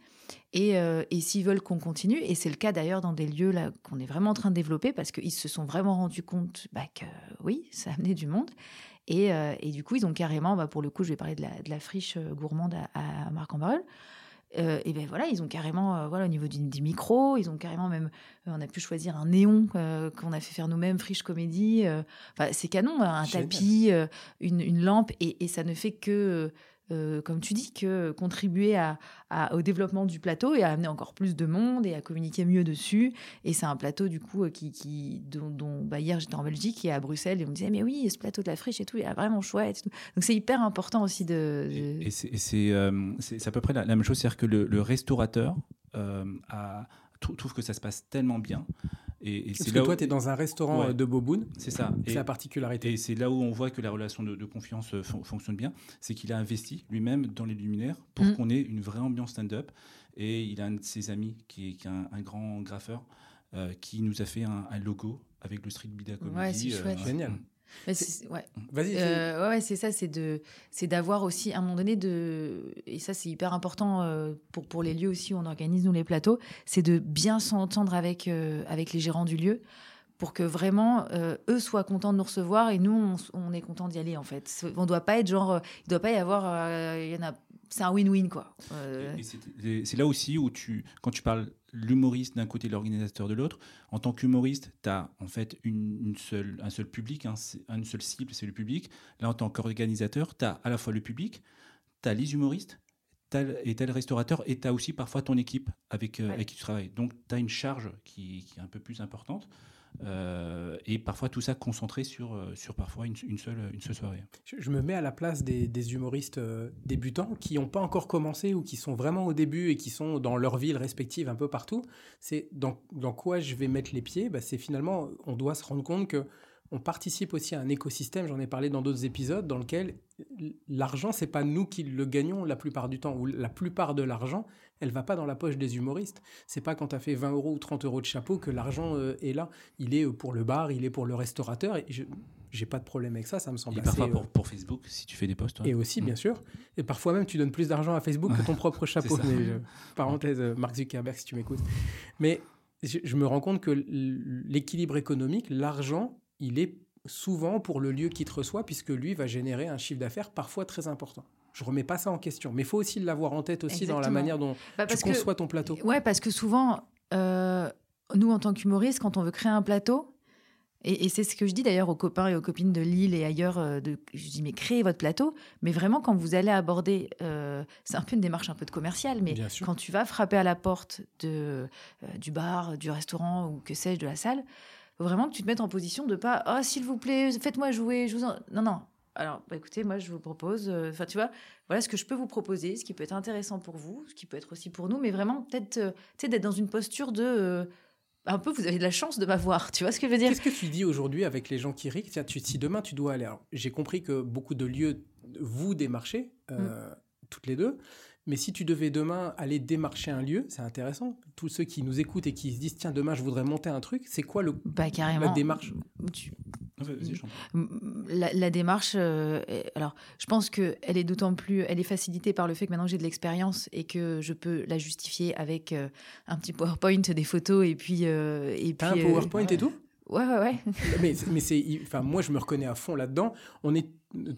Et, euh, et s'ils veulent qu'on continue, et c'est le cas d'ailleurs dans des lieux là qu'on est vraiment en train de développer, parce qu'ils se sont vraiment rendus compte bah, que oui, ça amenait du monde. Et, euh, et, du coup, ils ont carrément, bah, pour le coup, je vais parler de la, de la friche euh, gourmande à, Marc en et ben voilà, ils ont carrément, voilà, au niveau du, du, micro, ils ont carrément même, on a pu choisir un néon qu'on a fait faire nous-mêmes, friche comédie. Enfin, c'est canon, un tapis, une, une, lampe, et, et, ça ne fait que euh, comme tu dis, que contribuer au développement du plateau et à amener encore plus de monde et à communiquer mieux dessus. Et c'est un plateau, du coup, euh, qui, dont, bah, hier j'étais en Belgique et à Bruxelles et on me disait, mais oui, ce plateau de la friche et tout, il est vraiment chouette. Donc c'est hyper important aussi de. Et, euh, c'est à peu près la, même chose, c'est-à-dire que le, restaurateur trouve que ça se passe tellement bien et, Parce que toi, tu es dans un restaurant euh, de Boboun. C'est ça. C'est la particularité. Et c'est là où on voit que la relation de, confiance euh, fonctionne bien. C'est qu'il a investi lui-même dans les luminaires pour mm. qu'on ait une vraie ambiance stand-up. Et il a un de ses amis qui est, un, grand graffeur euh, qui nous a fait un, logo avec le Street Bida Comedy. Ouais, c'est chouette. Génial. Ouais. Vas-y. Euh, ouais, c'est ça, c'est de, c'est d'avoir aussi à un moment donné de, et ça c'est hyper important euh, pour pour les lieux aussi où on organise nous les plateaux, c'est de bien s'entendre avec euh, avec les gérants du lieu pour que vraiment eux soient contents de nous recevoir et nous on, est content d'y aller en fait. On doit pas être genre, il doit pas y avoir, il y en a c'est un win-win quoi. C'est là aussi où tu, quand tu parles l'humoriste d'un côté et l'organisateur de l'autre, en tant qu'humoriste, tu as en fait une, seule, un seul public, une seule cible, c'est le public. Là, en tant qu'organisateur, tu as à la fois le public, tu as les humoristes, et tel restaurateur, et tu as aussi parfois ton équipe avec, euh, avec qui tu travailles. Donc, tu as une charge qui, qui, est un peu plus importante. Euh, et parfois tout ça concentré sur, euh, sur parfois une, seule, une seule soirée. Je, me mets à la place des, humoristes euh, débutants qui n'ont pas encore commencé ou qui sont vraiment au début et qui sont dans leur ville respective un peu partout. C'est dans, dans, quoi je vais mettre les pieds? Bah, C'est finalement, on doit se rendre compte que on participe aussi à un écosystème, j'en ai parlé dans d'autres épisodes, dans lequel l'argent, c'est pas nous qui le gagnons la plupart du temps, ou la plupart de l'argent, elle va pas dans la poche des humoristes. C'est pas quand tu as fait 20 euros ou 30 euros de chapeau que l'argent euh, est là. Il est euh, pour le bar, il est pour le restaurateur. Et je j'ai pas de problème avec ça, ça me semble. Et parfois pour, euh, pour, Facebook, si tu fais des posts. Et aussi, bien mm. sûr. Et parfois même, tu donnes plus d'argent à Facebook que ton propre *laughs* chapeau. parenthèse, Mark Zuckerberg, si tu m'écoutes. Mais je me rends compte que l'équilibre économique, l'argent, il est souvent pour le lieu qui te reçoit, puisque lui va générer un chiffre d'affaires parfois très important. Je remets pas ça en question, mais il faut aussi l'avoir en tête aussi dans la manière dont bah tu conçois ton plateau. Ouais, parce que souvent, euh, nous en tant qu'humoristes, quand on veut créer un plateau, et, c'est ce que je dis d'ailleurs aux copains et aux copines de Lille et ailleurs, euh, de, je dis mais créez votre plateau, mais vraiment quand vous allez aborder, euh, c'est un peu une démarche un peu de commercial, mais quand tu vas frapper à la porte de, du bar, du restaurant ou que sais-je, de la salle, vraiment que tu te mettes en position de pas oh s'il vous plaît faites-moi jouer je vous non non alors bah, écoutez moi je vous propose euh, enfin tu vois voilà ce que je peux vous proposer ce qui peut être intéressant pour vous ce qui peut être aussi pour nous mais vraiment peut-être euh, tu sais d'être dans une posture de euh, un peu, vous avez de la chance de m'avoir. *laughs* Tu vois ce que je veux dire? Qu'est-ce que tu dis aujourd'hui avec les gens qui rient? Tiens, tu, Si demain tu dois aller. J'ai compris que beaucoup de lieux vous démarchez, mm. toutes les deux. Mais si tu devais demain aller démarcher un lieu, c'est intéressant. Tous ceux qui nous écoutent et qui se disent tiens demain je voudrais monter un truc, c'est quoi le bah, carrément. la démarche? La, la, démarche, euh, alors je pense que elle est d'autant plus, elle est facilitée par le fait que maintenant j'ai de l'expérience et que je peux la justifier avec euh, un petit PowerPoint, des photos et puis euh, et puis. un PowerPoint et tout? Ouais, ouais, ouais. mais *laughs* mais c'est, enfin, moi, je me reconnais à fond là-dedans. On est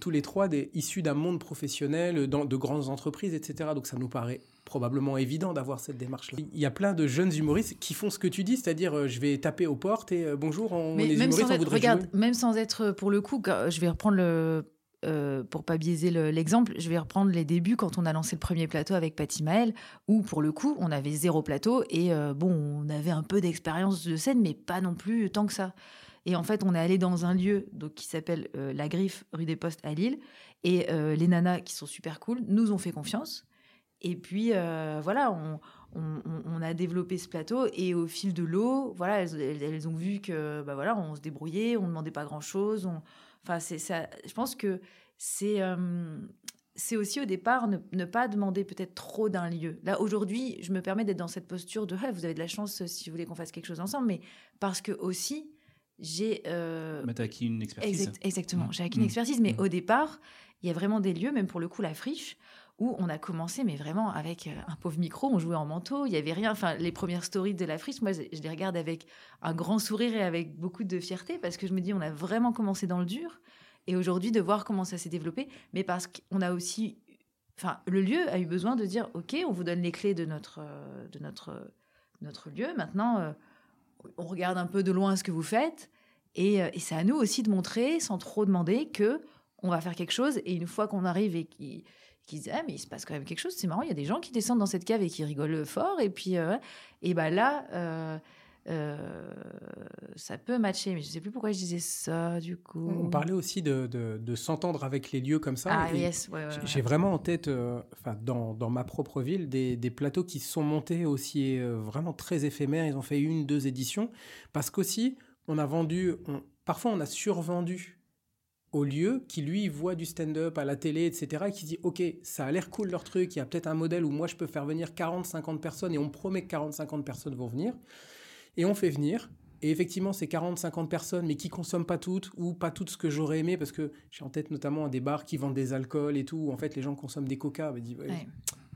tous les trois des, issus d'un monde professionnel, dans, de grandes entreprises, etc. Donc, ça nous paraît probablement évident d'avoir cette démarche-là. Il y a plein de jeunes humoristes qui font ce que tu dis, c'est-à-dire, euh, je vais taper aux portes et euh, bonjour, on, mais est même humoristes, sans être, regarde, même sans être pour le coup, je vais reprendre le euh, pour pas biaiser l'exemple, je vais reprendre les débuts quand on a lancé le premier plateau avec Patty Maël, où pour le coup, on avait zéro plateau et euh, bon, on avait un peu d'expérience de scène, mais pas non plus tant que ça. Et en fait, on est allé dans un lieu qui s'appelle euh, La Griffe, rue des Postes à Lille, et les nanas qui sont super cool nous ont fait confiance. Et puis voilà, on, on, a développé ce plateau et au fil de l'eau, voilà, elles, elles, ont vu que bah voilà, on se débrouillait, on ne demandait pas grand chose. On, Enfin, c'est ça. Je pense que c'est euh, c'est aussi au départ ne, pas demander peut-être trop d'un lieu. Là aujourd'hui, je me permets d'être dans cette posture de vous avez de la chance si vous voulez qu'on fasse quelque chose ensemble, mais parce que aussi j'ai. Euh, as acquis une expertise. exactement, mmh. j'ai acquis une mmh. expertise, mais mmh. au départ, il y a vraiment des lieux, même pour le coup la friche, où on a commencé, mais vraiment avec euh, un pauvre micro, on jouait en manteau, il y avait rien. Enfin, les premières stories de la friche, moi, je les regarde avec un grand sourire et avec beaucoup de fierté parce que je me dis, on a vraiment commencé dans le dur. Et aujourd'hui, de voir comment ça s'est développé, mais parce qu'on a aussi, enfin, le lieu a eu besoin de dire, ok, on vous donne les clés de notre, euh, de notre, notre lieu. Maintenant, euh, on regarde un peu de loin ce que vous faites, et, et c'est à nous aussi de montrer, sans trop demander, que on va faire quelque chose. Et une fois qu'on arrive et qui qui disaient ah, mais il se passe quand même quelque chose c'est marrant il y a des gens qui descendent dans cette cave et qui rigolent fort et puis euh, et ben là euh, euh, ça peut matcher mais je sais plus pourquoi je disais ça du coup. On parlait aussi de, de, s'entendre avec les lieux comme ça ah yes j'ai vraiment en tête enfin dans, dans, ma propre ville des, des, plateaux qui se sont montés aussi vraiment très éphémères. Ils ont fait une deux éditions parce qu'aussi on a vendu parfois on a survendu au lieu, qui lui voit du stand-up à la télé, etc., et qui dit Ok, ça a l'air cool leur truc, il y a peut-être un modèle où moi je peux faire venir 40-50 personnes, et on promet que 40-50 personnes vont venir. Et on fait venir, et effectivement, c'est 40-50 personnes, mais qui consomment pas toutes, ou pas toutes ce que j'aurais aimé, parce que j'ai en tête notamment des bars qui vendent des alcools et tout, où en fait les gens consomment des coca. Bah,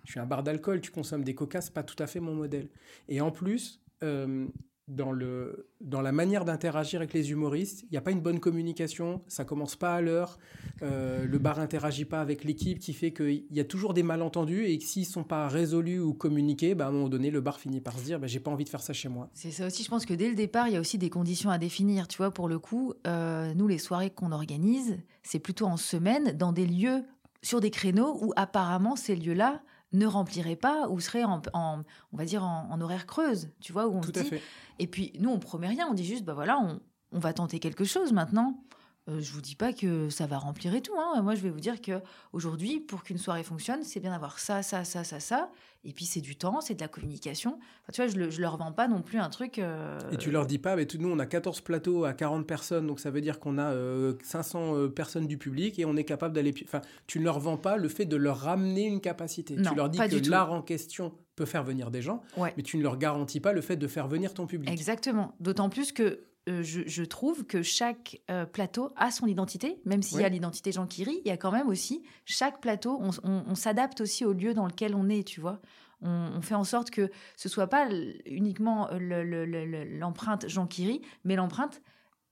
Je suis un bar d'alcool, tu consommes des coca, c'est pas tout à fait mon modèle. Et en plus, euh, dans, le, dans la manière d'interagir avec les humoristes. Il n'y a pas une bonne communication, ça commence pas à l'heure, euh, le bar interagit pas avec l'équipe, qui fait qu'il y a toujours des malentendus et que s'ils sont pas résolus ou communiqués, bah, à un moment donné, le bar finit par se dire bah, j'ai pas envie de faire ça chez moi. C'est ça aussi, je pense que dès le départ, il y a aussi des conditions à définir. Tu vois, pour le coup, euh, nous, les soirées qu'on organise, c'est plutôt en semaine, dans des lieux, sur des créneaux où apparemment ces lieux-là ne remplirait pas ou serait en, on va dire en, horaire creuse, tu vois où on Tout dit. Et puis nous on promet rien, on dit juste bah voilà on, on va tenter quelque chose maintenant. Je euh, je vous dis pas que ça va remplir et tout. Hein. Moi, je vais vous dire que aujourd'hui, pour qu'une soirée fonctionne, c'est bien d'avoir ça, ça, ça, ça, ça. Et puis, c'est du temps, c'est de la communication. tu vois, je, ne leur vends pas non plus un truc. Euh, et tu leur dis pas, mais tout, nous, on a 14 plateaux à 40 personnes, donc ça veut dire qu'on a 500 euh, personnes du public et on est capable d'aller. Enfin, tu ne leur vends pas le fait de leur ramener une capacité. tu leur dis que l'art en question peut faire venir des gens, mais tu ne leur garantis pas le fait de faire venir ton public. Exactement. D'autant plus que euh, je, trouve que chaque euh, plateau a son identité, même s'il y a l'identité Jean Kiri, il y a quand même aussi chaque plateau, on, s'adapte aussi au lieu dans lequel on est, tu vois. On, fait en sorte que ce soit pas uniquement l'empreinte Jean Kiri, mais l'empreinte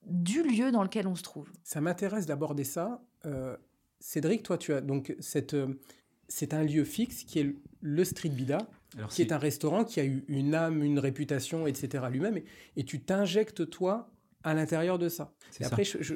du lieu dans lequel on se trouve. Ça m'intéresse d'aborder ça. Euh, Cédric, toi, tu as donc cette, c'est un lieu fixe qui est le Street Bida qui est... un restaurant qui a eu une âme, une réputation, etc. lui-même, et, tu t'injectes toi à l'intérieur de ça. Et après, je,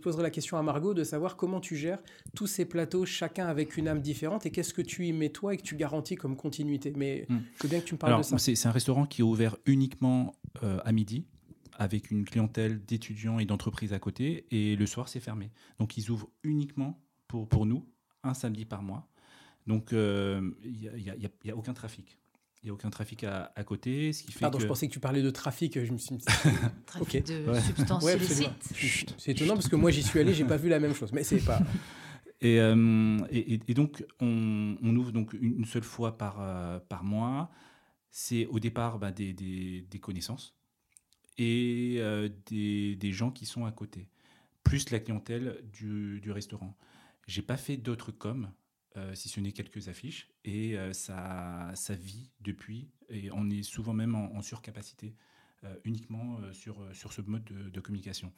poserai la question à Margot de savoir comment tu gères tous ces plateaux, chacun avec une âme différente, et qu'est-ce que tu y mets toi et que tu garantis comme continuité. Mais hmm. je veux bien que tu me parles de ça. C'est un restaurant qui est ouvert uniquement euh, à midi, avec une clientèle d'étudiants et d'entreprises à côté, et le soir, c'est fermé. Donc, ils ouvrent uniquement pour, pour nous, un samedi par mois. Donc, euh, il n'y a, aucun trafic. Il n'y a aucun trafic à, côté, ce qui fait Pardon, je pensais que tu parlais de trafic. Je me suis *laughs* trafic de substances illicites. C'est étonnant parce que moi j'y suis allé, j'ai pas vu la même chose, mais c'est pas. *laughs* Et, euh, et, donc on, ouvre donc une seule fois par, euh, par mois. C'est au départ bah, des, des, connaissances et des, des, gens qui sont à côté, plus la clientèle du, du restaurant. J'ai pas fait d'autres com euh, si ce n'est quelques affiches, et euh, ça, ça vit depuis, et on est souvent même en, surcapacité, euh, uniquement sur, sur ce mode de, communication.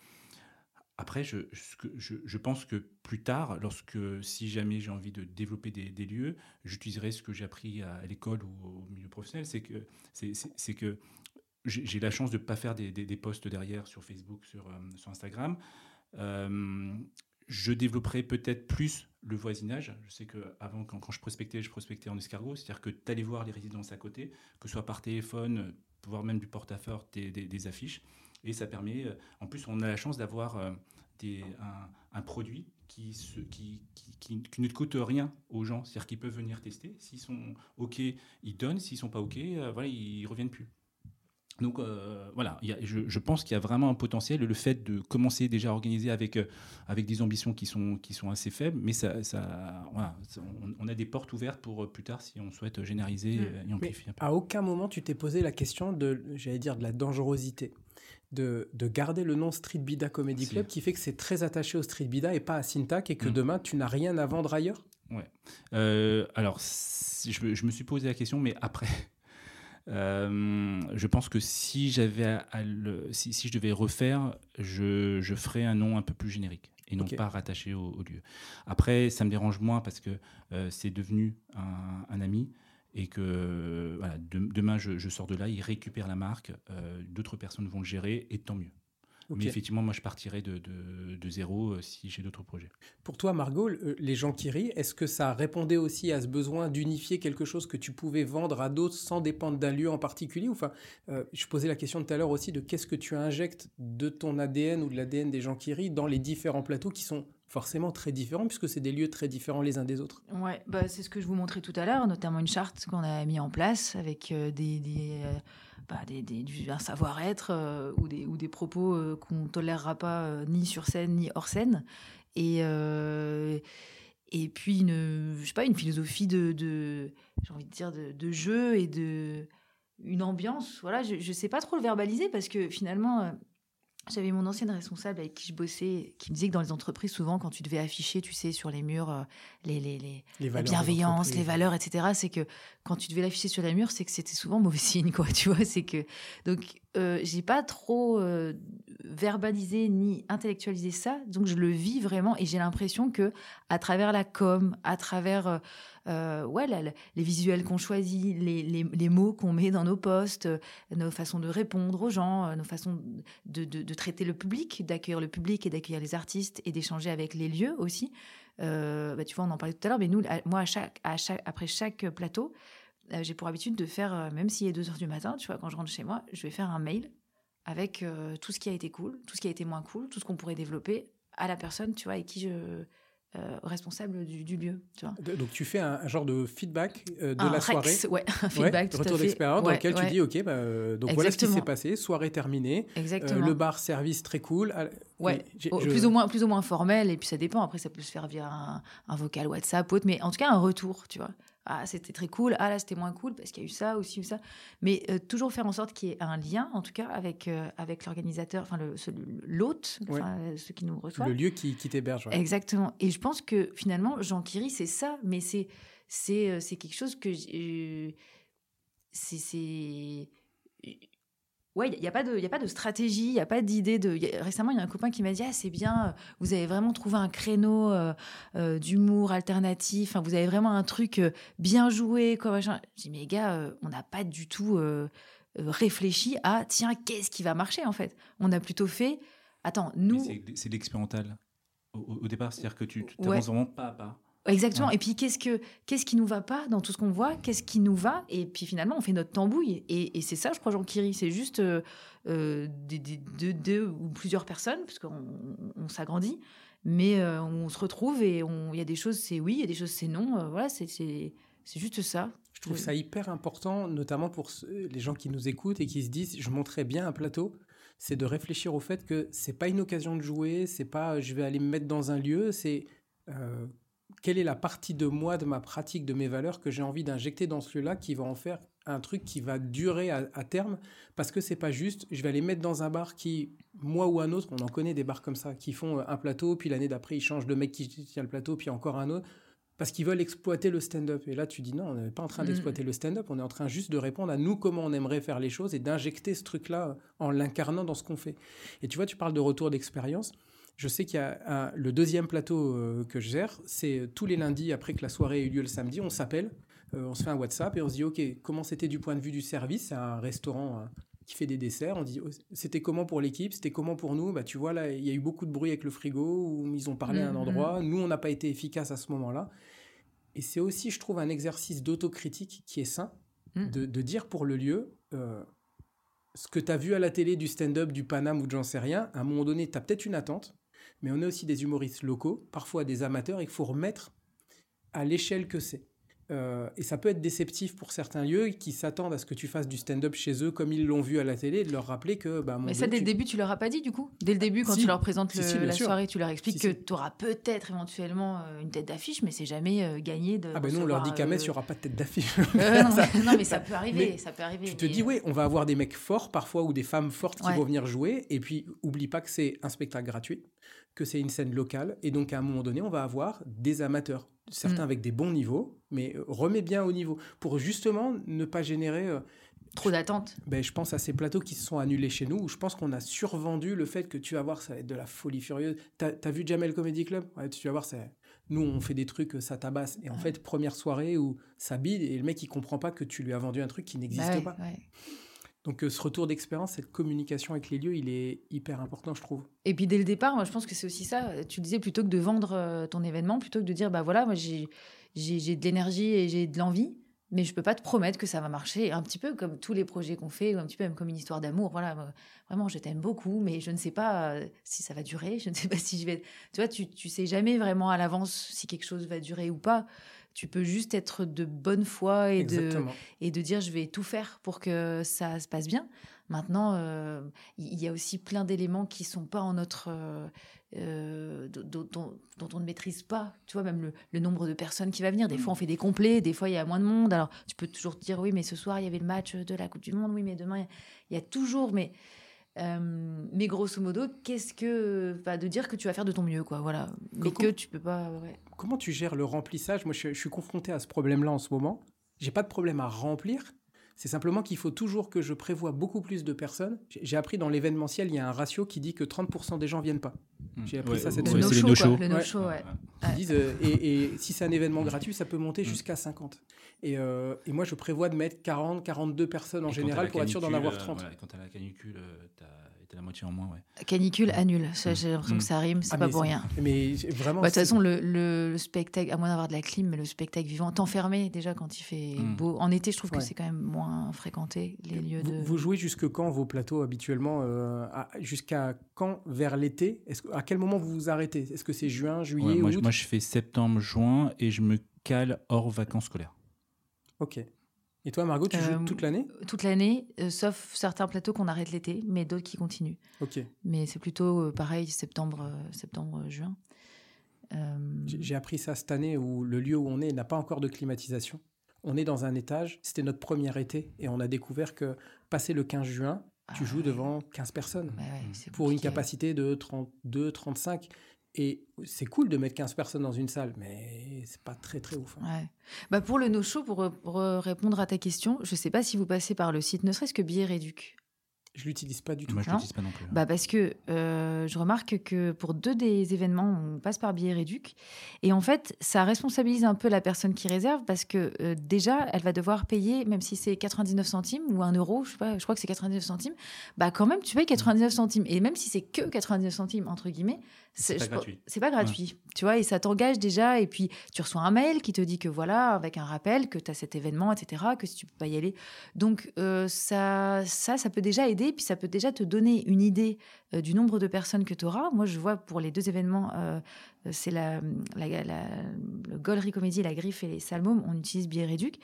Après, je, je, je, pense que plus tard, lorsque, si jamais j'ai envie de développer des, des lieux, j'utiliserai ce que j'ai appris à, l'école ou au milieu professionnel, c'est que, c'est, que j'ai la chance de ne pas faire des, des, posts derrière sur Facebook, sur, sur Instagram. Je développerai peut-être plus le voisinage. Je sais qu'avant, quand, je prospectais, je prospectais en escargot, c'est-à-dire que tu allais voir les résidences à côté, que ce soit par téléphone, voire même du porte-à-fort, des, des, affiches. Et ça permet, euh, en plus, on a la chance d'avoir euh, un, produit qui, qui, qui, qui, ne coûte rien aux gens, c'est-à-dire qu'ils peuvent venir tester. S'ils sont OK, ils donnent. S'ils sont pas OK, euh, voilà, ils reviennent plus. Donc euh, voilà, je, pense qu'il y a vraiment un potentiel. Le fait de commencer déjà à organiser avec, euh, avec des ambitions qui sont, qui sont assez faibles, mais ça, ça on, a des portes ouvertes pour euh, plus tard si on souhaite généraliser mmh. et amplifier un peu. À aucun moment tu t'es posé la question de, j'allais dire, de la dangerosité. De, de, garder le nom Street Bida Comedy Club qui fait que c'est très attaché au Street Bida et pas à Syntac et que mmh. demain tu n'as rien à vendre ailleurs? Ouais. alors, je, je, me suis posé la question, mais après, euh, je pense que si j'avais si, si, je devais refaire, je, je, ferais un nom un peu plus générique et non pas rattaché au, lieu. Après, ça me dérange moins parce que euh, c'est devenu un, un, ami et que voilà, demain je, je, sors de là, il récupère la marque, euh, d'autres personnes vont le gérer et tant mieux. Mais effectivement, moi, je partirais de, de, zéro euh, si j'ai d'autres projets. Pour toi, Margot, euh, les gens qui rient, est-ce que ça répondait aussi à ce besoin d'unifier quelque chose que tu pouvais vendre à d'autres sans dépendre d'un lieu en particulier? Enfin, euh, je posais la question tout à l'heure aussi de qu'est-ce que tu injectes de ton ADN ou de l'ADN des gens qui rient dans les différents plateaux qui sont forcément très différents puisque c'est des lieux très différents les uns des autres. Ouais, bah c'est ce que je vous montrais tout à l'heure, notamment une charte qu'on a mis en place avec des, des, un savoir-être euh, ou, des, ou des propos euh, qu'on tolérera pas euh, ni sur scène ni hors scène. Et, et puis, une, je sais pas, une philosophie de, de j'ai envie de dire, de, de, jeu et de une ambiance. Voilà, je ne sais pas trop le verbaliser parce que finalement, j'avais mon ancienne responsable avec qui je bossais, qui me disait que dans les entreprises, souvent, quand tu devais afficher, tu sais, sur les murs, euh, les, les, les, les la bienveillance, les valeurs, etc., c'est que quand tu devais l'afficher sur les murs, c'est que c'était souvent mauvais *laughs* signe, quoi, tu vois, c'est que... Donc, euh, j'ai pas trop euh, verbalisé ni intellectualisé ça, donc je le vis vraiment, et j'ai l'impression que à travers la com, à travers ouais, les visuels qu'on choisit, les, les, mots qu'on met dans nos posts, nos façons de répondre aux gens, nos façons de, de, traiter le public, d'accueillir le public et d'accueillir les artistes et d'échanger avec les lieux aussi. Bah, tu vois, on en parlait tout à l'heure, mais nous, moi, après chaque plateau, j'ai pour habitude de faire, même s'il est 2 heures du matin, tu vois, quand je rentre chez moi, je vais faire un mail avec tout ce qui a été cool, tout ce qui a été moins cool, tout ce qu'on pourrait développer à la personne, tu vois, et qui je euh, responsable du, lieu. Tu vois. Donc tu fais un, genre de feedback euh, de la soirée. Ouais, *laughs* un feedback. retour d'expérience dans lequel tu dis ok, bah, euh, donc voilà ce qui s'est passé, soirée terminée, le bar service très cool. Ouais, plus, ou moins, plus ou moins formel, et puis ça dépend. Après, ça peut se faire via un, un vocal WhatsApp, autre, mais en tout cas un retour, tu vois ah c'était très cool, ah là c'était moins cool parce qu'il y a eu ça aussi ou ça. Mais euh, toujours faire en sorte qu'il y ait un lien, en tout cas, avec, euh, avec l'organisateur, enfin l'hôte, euh, ceux qui nous reçoivent. Le lieu qui, qui t'héberge. Exactement. Et je pense que finalement, Jean Kiri, c'est ça, mais c'est c'est quelque chose que c'est Ouais, il n'y a, pas de, y a pas de stratégie, il n'y a pas d'idée. De... récemment, il y a un copain qui m'a dit Ah, c'est bien, vous avez vraiment trouvé un créneau euh, euh, d'humour alternatif, vous avez vraiment un truc euh, bien joué. Quoi, J'ai dit Mais gars, on n'a pas du tout réfléchi à Tiens, qu'est-ce qui va marcher en fait? On a plutôt fait Attends, nous. C'est l'expérimental au, départ, c'est-à-dire que tu n'avances vraiment pas à pas. Exactement. Et puis, qu'est-ce, que, qu'est-ce qui nous va pas dans tout ce qu'on voit? Qu'est-ce qui nous va? Et puis, finalement, on fait notre tambouille. Et, c'est ça, je crois, Jean Kiri. C'est juste euh, euh, deux, ou plusieurs personnes, parce qu'on on, s'agrandit. Mais euh, on se retrouve et il y a des choses, c'est oui, il y a des choses, c'est non. voilà, c'est, c'est, juste ça. Je trouve ça hyper important, notamment pour les gens qui nous écoutent et qui se disent je monterais bien un plateau c'est de réfléchir au fait que c'est pas une occasion de jouer, c'est pas je vais aller me mettre dans un lieu, c'est quelle est la partie de moi, de ma pratique, de mes valeurs que j'ai envie d'injecter dans ce lieu-là qui va en faire un truc qui va durer à, terme? Parce que c'est pas juste je vais aller mettre dans un bar qui moi ou un autre on en connaît des bars comme ça qui font un plateau puis l'année d'après ils changent de mec qui tient le plateau puis encore un autre parce qu'ils veulent exploiter le stand-up. Et là tu dis non on n'est pas en train mm. d'exploiter le stand-up on est en train juste de répondre à nous comment on aimerait faire les choses et d'injecter ce truc là en l'incarnant dans ce qu'on fait. Et tu vois tu parles de retour d'expérience je sais qu'il y a le deuxième plateau euh, que je gère, c'est tous les lundis après que la soirée ait eu lieu le samedi, on s'appelle, euh, on se fait un WhatsApp et on se dit ok comment c'était du point de vue du service, c'est un restaurant euh, qui fait des desserts, on dit oh, c'était comment pour l'équipe, c'était comment pour nous, bah tu vois là il y a eu beaucoup de bruit avec le frigo où ils ont parlé à un mmh, endroit, mmh. nous on n'a pas été efficace à ce moment-là. Et c'est aussi je trouve un exercice d'autocritique qui est sain, mmh. de, de, dire pour le lieu ce que tu as vu à la télé du stand-up, du Paname ou de j'en sais rien, à un moment donné, tu as peut-être une attente, mais on a aussi des humoristes locaux, parfois des amateurs, il faut remettre à l'échelle que c'est. Euh, et ça peut être déceptif pour certains lieux qui s'attendent à ce que tu fasses du stand-up chez eux comme ils l'ont vu à la télé, de leur rappeler que. Bah, Mais ça, dès le début, tu leur as pas dit du coup? Dès le début, quand tu leur présentes la soirée, tu leur expliques que tu auras peut-être éventuellement euh, une tête d'affiche, mais c'est jamais euh, gagné de. Ah ben non, on leur dit qu'à Metz, il n'y aura pas de tête d'affiche. *laughs* *laughs* non, mais ça peut arriver. ça peut arriver tu te dis, oui, on va avoir des mecs forts parfois ou des femmes fortes qui vont venir jouer. Et puis, oublie pas que c'est un spectacle gratuit que c'est une scène locale et donc à un moment donné on va avoir des amateurs certains mm. avec des bons niveaux mais euh, remets bien au niveau pour justement ne pas générer euh, trop d'attentes. Ben, je pense à ces plateaux qui se sont annulés chez nous où je pense qu'on a survendu le fait que tu vas voir ça va être de la folie furieuse. T'as as vu Jamel Comedy Club? Tu vas voir ça nous on fait des trucs ça tabasse. Et en fait première soirée où ça bide et le mec il comprend pas que tu lui as vendu un truc qui n'existe bah pas donc euh, ce retour d'expérience, cette communication avec les lieux, il est hyper important, je trouve. Et puis dès le départ, moi je pense que c'est aussi ça. Tu disais plutôt que de vendre euh, ton événement, plutôt que de dire bah voilà, moi j'ai de l'énergie et j'ai de l'envie, mais je peux pas te promettre que ça va marcher. Un petit peu comme tous les projets qu'on fait, un petit peu même comme une histoire d'amour. Voilà, vraiment, je t'aime beaucoup, mais je ne sais pas euh, si ça va durer. *laughs* Je ne sais pas si je vais. Tu vois, tu tu sais jamais vraiment à l'avance si quelque chose va durer ou pas. Tu peux juste être de bonne foi et, de, et de dire je vais tout faire pour que ça se passe bien. Maintenant, euh, il y a aussi plein d'éléments qui sont pas en notre euh, euh, dont, on ne maîtrise pas. Tu vois, même le, nombre de personnes qui va venir. Des fois, on fait des complets, des fois, il y a moins de monde. Alors, tu peux toujours te dire, oui, mais ce soir, il y avait le match de la Coupe du Monde. Oui, mais demain, il y a toujours. Mais euh, mais grosso modo, qu'est-ce que. Bah, de dire que tu vas faire de ton mieux, quoi. Voilà. Mais que tu peux pas. Comment tu gères le remplissage? Moi, je, suis confronté à ce problème-là en ce moment. J'ai pas de problème à remplir. C'est simplement qu'il faut toujours que je prévoie beaucoup plus de personnes. J'ai appris dans l'événementiel, il y a un ratio qui dit que 30% des gens viennent pas. J'ai appris ça cette semaine. Le no-show, Qui disent, euh, et, si c'est un événement gratuit, ça peut monter mm. jusqu'à 50. Et, euh, et, moi, je prévois de mettre 40, 42 personnes en général pour être sûr d'en avoir 30. quand tu as la canicule, tu as la moitié en moins, ouais. Canicule, annule. J'ai l'impression que ça rime, c'est ah, pas pour rien. Mais vraiment. Bah, de toute façon, le, spectacle, à moins d'avoir de la clim, mais le spectacle vivant, t'enfermer déjà quand il fait hmm. beau. En été, je trouve que c'est quand même moins fréquenté, les lieux vous, de. Vous jouez jusque quand vos plateaux habituellement euh, Jusqu'à quand vers l'été? À quel moment vous vous arrêtez? Est-ce que c'est juin, juillet moi, août? moi, je fais septembre, juin et je me cale hors vacances scolaires. Ok. Et toi, Margot, tu joues euh, toute l'année? Toute l'année, euh, sauf certains plateaux qu'on arrête l'été, mais d'autres qui continuent. Ok. Mais c'est plutôt euh, pareil, septembre, septembre, juin. J'ai appris ça cette année où le lieu où on est n'a pas encore de climatisation. On est dans un étage, c'était notre premier été, et on a découvert que passé le 15 juin, tu ah joues devant 15 personnes pour une capacité de 32, 35. Et c'est cool de mettre 15 personnes dans une salle, mais c'est pas très très ouf. Hein. Bah pour le no-show, pour, répondre à ta question, je sais pas si vous passez par le site, ne serait-ce que Billet Réduc. Je l'utilise pas du tout. Moi, je l'utilise pas non plus. Bah parce que euh, je remarque que pour deux des événements, on passe par billet réduc. Et en fait, ça responsabilise un peu la personne qui réserve parce que euh, déjà, elle va devoir payer, même si c'est 99 centimes ou 1 euro, je, sais pas, je crois que c'est 99 centimes, bah quand même, tu payes 99 centimes. Et même si c'est que 99 centimes, entre guillemets, c'est pas, gratuit. C'est pas gratuit. Tu vois, et ça t'engage déjà. Et puis, tu reçois un mail qui te dit que voilà, avec un rappel, que tu as cet événement, etc., que si tu peux pas y aller. Donc, euh, ça, ça, ça peut déjà aider. Puis, ça peut déjà te donner une idée euh, du nombre de personnes que tu auras. Moi, je vois pour les deux événements, euh, c'est la, la, le Gollery Comédie, la Griffe et les Salmômes, on utilise Billet Réduc.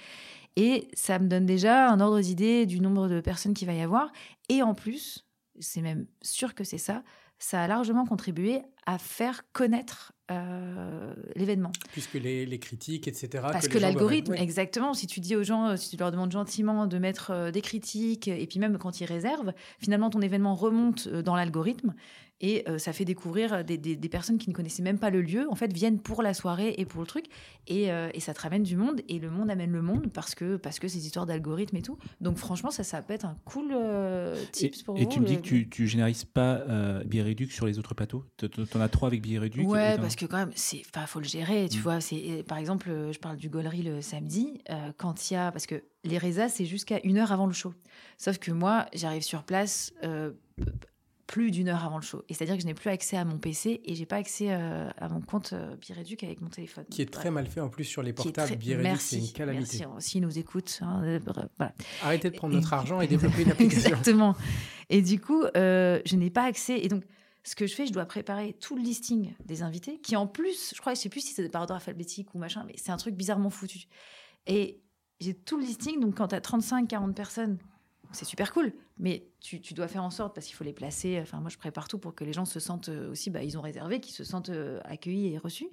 Et ça me donne déjà un ordre d'idée du nombre de personnes qu'il va y avoir. Et en plus, c'est même sûr que c'est ça, ça a largement contribué à faire connaître euh, l'événement. Puisque les, critiques, etc. Parce que, l'algorithme, exactement, si tu dis aux gens, euh, si tu leur demandes gentiment de mettre euh, des critiques, et puis même quand ils réservent, finalement ton événement remonte dans l'algorithme et euh, ça fait découvrir des, des, personnes qui ne connaissaient même pas le lieu, en fait, viennent pour la soirée et pour le truc. Et, euh, et ça te ramène du monde. Et le monde amène le monde parce que, parce que ces histoires d'algorithmes et tout. Donc, franchement, ça, ça peut être un cool euh, tips pour vous. Et tu me dis que tu, tu générises pas euh, sur les autres plateaux Tu en as trois avec Bieréduc Ouais, parce que quand même, il faut le gérer. Tu mm. vois, c'est par exemple, je parle du Gollery le samedi. quand il y a. Parce que les résas, c'est jusqu'à une heure avant le show. Sauf que moi, j'arrive sur place plus d'une heure avant le show. Et c'est-à-dire que je n'ai plus accès à mon PC et j'ai pas accès euh, à mon compte euh, Bireduc avec mon téléphone. Qui est très mal fait en plus sur les portables. Bireduc, c'est une calamité. Merci, s'ils nous écoutent. Hein, euh, voilà. Arrêtez de prendre notre argent et *laughs* développer une application. Exactement. Et du coup, je n'ai pas accès. Et donc, ce que je fais, je dois préparer tout le listing des invités, qui en plus, je crois, je sais plus si c'est par ordre alphabétique ou machin, mais c'est un truc bizarrement foutu. Et j'ai tout le listing, donc quand tu as 35-40 personnes c'est super cool. Mais tu, dois faire en sorte, parce qu'il faut les placer. Enfin, moi, je prépare tout pour que les gens se sentent euh, aussi, bah, ils ont réservé, qu'ils se sentent euh, accueillis et reçus.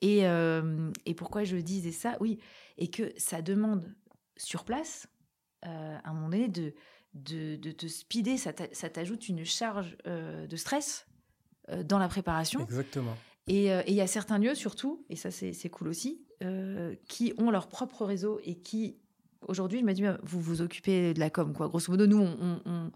Et, euh, et, pourquoi je disais ça? Oui, et que ça demande sur place, à un moment donné, de, de, de te speeder. Ça t'ajoute une charge de stress dans la préparation. Exactement. Et il y a certains lieux, surtout, et ça, c'est cool aussi, qui ont leur propre réseau et qui aujourd'hui, je me dis, vous vous occupez de la com, quoi. Grosso modo, nous, on,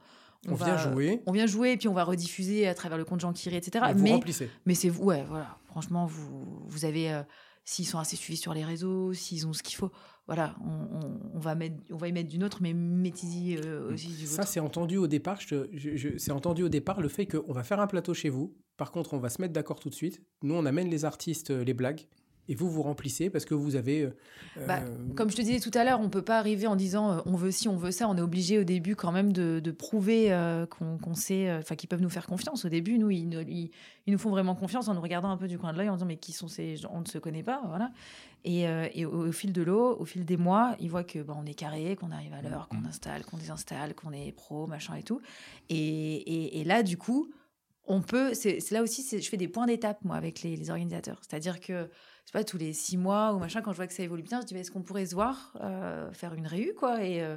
on, vient jouer. On vient jouer, et puis on va rediffuser à travers le compte Jean Kiré, etc. Mais, vous remplissez. Mais c'est vous, ouais, voilà. Franchement, vous, vous avez, euh, s'ils sont assez suivis sur les réseaux, s'ils ont ce qu'il faut, voilà, on, va mettre, on va y mettre du nôtre, mais mettez-y euh, aussi du Ça, c'est entendu au départ. Je, c'est entendu au départ le fait qu'on va faire un plateau chez vous. Par contre, on va se mettre d'accord tout de suite. Nous, on amène les artistes, euh, les blagues et vous vous remplissez parce que vous avez. Euh, bah, euh, comme je te disais tout à l'heure, on peut pas arriver en disant euh, on veut ci, on veut ça. On est obligé au début quand même de, prouver qu'on sait, enfin qu'ils peuvent nous faire confiance. Au début, nous ils, ils, nous font vraiment confiance en nous regardant un peu du coin de l'œil en disant mais qui sont ces gens? On ne se connaît pas, voilà. Et, et au, fil de l'eau, au fil des mois, ils voient que bah, on est carré, qu'on arrive à l'heure, qu'on mmh. installe, qu'on désinstalle, qu'on est pro, machin et tout. Et, et, là, du coup, on peut. C'est là aussi, je fais des points d'étape moi avec les, les organisateurs. C'est-à-dire que pas, tous les six mois ou machin, quand je vois que ça évolue bien, je dis, est-ce qu'on pourrait se voir, euh, faire une réu, quoi Et, euh,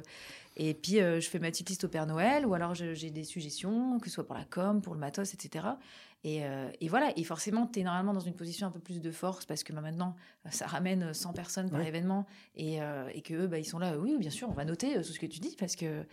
puis, euh, je fais ma petite liste au Père Noël, ou alors j'ai des suggestions, que ce soit pour la com, pour le matos, etc. Euh, et, voilà, et forcément, tu es normalement dans une position un peu plus de force parce que bah, maintenant, ça ramène 100 personnes par événement et, euh, et que bah, ils sont là, oui, bien sûr, on va noter euh, tout ce que tu dis parce que.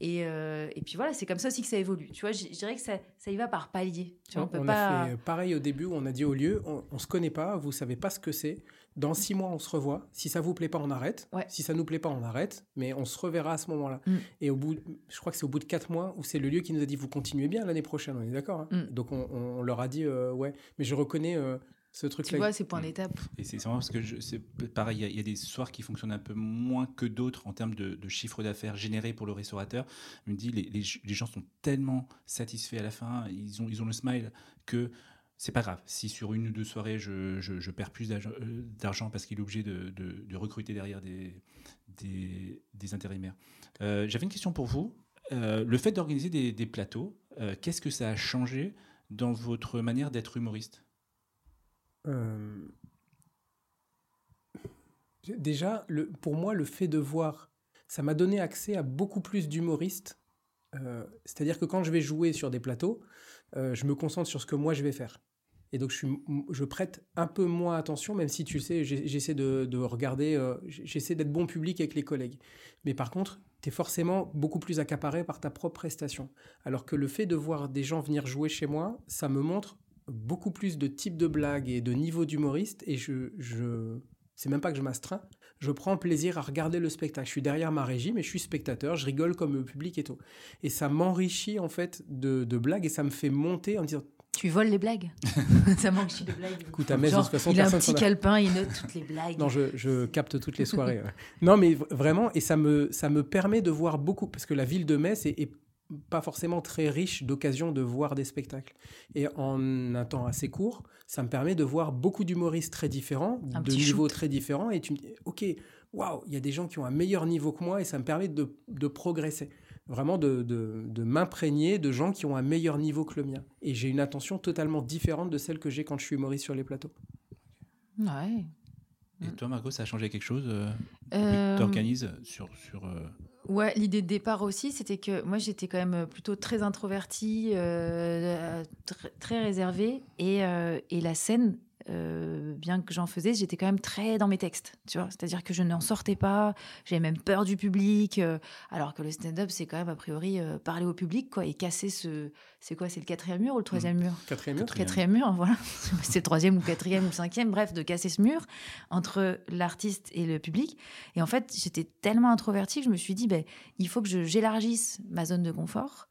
Et, et puis voilà, c'est comme ça aussi que ça évolue. Tu vois, je, dirais que ça, ça, y va par palier. Tu on, peut pas... a fait pareil au début où on a dit au lieu, on, ne se connaît pas, vous savez pas ce que c'est. Dans six mois, on se revoit. Si ça vous plaît pas, on arrête. Si ça nous plaît pas, on arrête. Mais on se reverra à ce moment-là. Mm. Et au bout, je crois que c'est au bout de quatre mois où c'est le lieu qui nous a dit vous continuez bien l'année prochaine. On est d'accord. Hein. Mm. Donc on, leur a dit euh, ouais. Mais je reconnais. Euh, ce truc-là. Tu vois, c'est point d'étape. Et c'est vraiment parce que c'est pareil, il y, a des soirs qui fonctionnent un peu moins que d'autres en termes de, chiffre d'affaires généré pour le restaurateur. Je me dis, les, les, gens sont tellement satisfaits à la fin, ils ont, ils ont le smile que c'est pas grave. Si sur une ou deux soirées, je, perds plus euh, d'argent parce qu'il est obligé de, recruter derrière des, intérimaires. Euh, j'avais une question pour vous. Euh, le fait d'organiser des, plateaux, qu'est-ce que ça a changé dans votre manière d'être humoriste? Déjà, pour moi, le fait de voir, ça m'a donné accès à beaucoup plus d'humoristes. C'est-à-dire que quand je vais jouer sur des plateaux, je me concentre sur ce que moi je vais faire. Et donc, je, prête un peu moins attention, même si tu sais, j'essaie de, de, regarder, euh, j'essaie d'être bon public avec les collègues. Mais par contre, tu es forcément beaucoup plus accaparé par ta propre prestation. Alors que le fait de voir des gens venir jouer chez moi, ça me montre beaucoup plus de types de blagues et de niveaux d'humoriste. Et je, je c'est même pas que je m'astreins, je prends plaisir à regarder le spectacle. Je suis derrière ma régie, mais je suis spectateur, je rigole comme le public et tout. Et ça m'enrichit en fait de blagues et ça me fait monter en disant tu voles les blagues *laughs* Ça manque de blagues. Écoute, à Metz, de toute façon, il a un petit calepin, il note toutes les blagues. Non, je, je capte toutes les soirées. non, mais vraiment, et ça me, ça me permet de voir beaucoup, parce que la ville de Metz est, pas forcément très riche d'occasions de voir des spectacles. Et en un temps assez court, ça me permet de voir beaucoup d'humoristes très différents, de niveaux très différents, et tu me dis, ok, waouh, il y a des gens qui ont un meilleur niveau que moi, et ça me permet de, de progresser vraiment de, de, m'imprégner de gens qui ont un meilleur niveau que le mien. Et j'ai une attention totalement différente de celle que j'ai quand je suis humoriste sur les plateaux. Ouais. Et toi, Margot, ça a changé quelque chose euh, euh Tu organises sur. sur euh, Ouais, l'idée de départ aussi, c'était que moi, j'étais quand même plutôt très introvertie, euh, très réservée. Et, et la scène, euh, bien que j'en faisais, j'étais quand même très dans mes textes, tu vois. C'est-à-dire que je n'en sortais pas, j'avais même peur du public, euh, alors que le stand-up, c'est quand même a priori euh, parler au public, quoi, et casser ce, c'est quoi, c'est le quatrième mur ou le troisième mmh. mur Quatrième mur. Quatrième mur, voilà. *laughs* c'est le troisième ou quatrième ou cinquième, bref, de casser ce mur entre l'artiste et le public. Et en fait, j'étais tellement introvertie que je me suis dit, ben, il faut que j'élargisse ma zone de confort.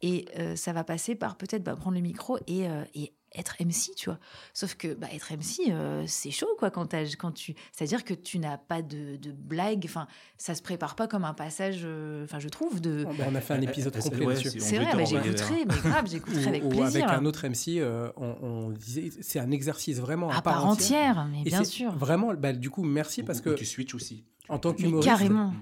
Et ça va passer par peut-être bah, prendre le micro et, et être MC, tu vois. Sauf que bah, être MC, euh, c'est chaud, quoi, quand, quand tu... C'est-à-dire que tu n'as pas de, de blague, enfin, ça se prépare pas comme un passage, euh, enfin, je trouve, de... Oh, bah, on a fait un épisode complet dessus. C'est vrai, bah, j'écouterai, mais grave, j'écouterai *laughs* avec ou plaisir. avec un autre MC, euh, on, disait, c'est un exercice vraiment à, part, entière. mais bien sûr. Vraiment, bah, du coup, merci parce que... Tu switches aussi en tant qu'humoriste,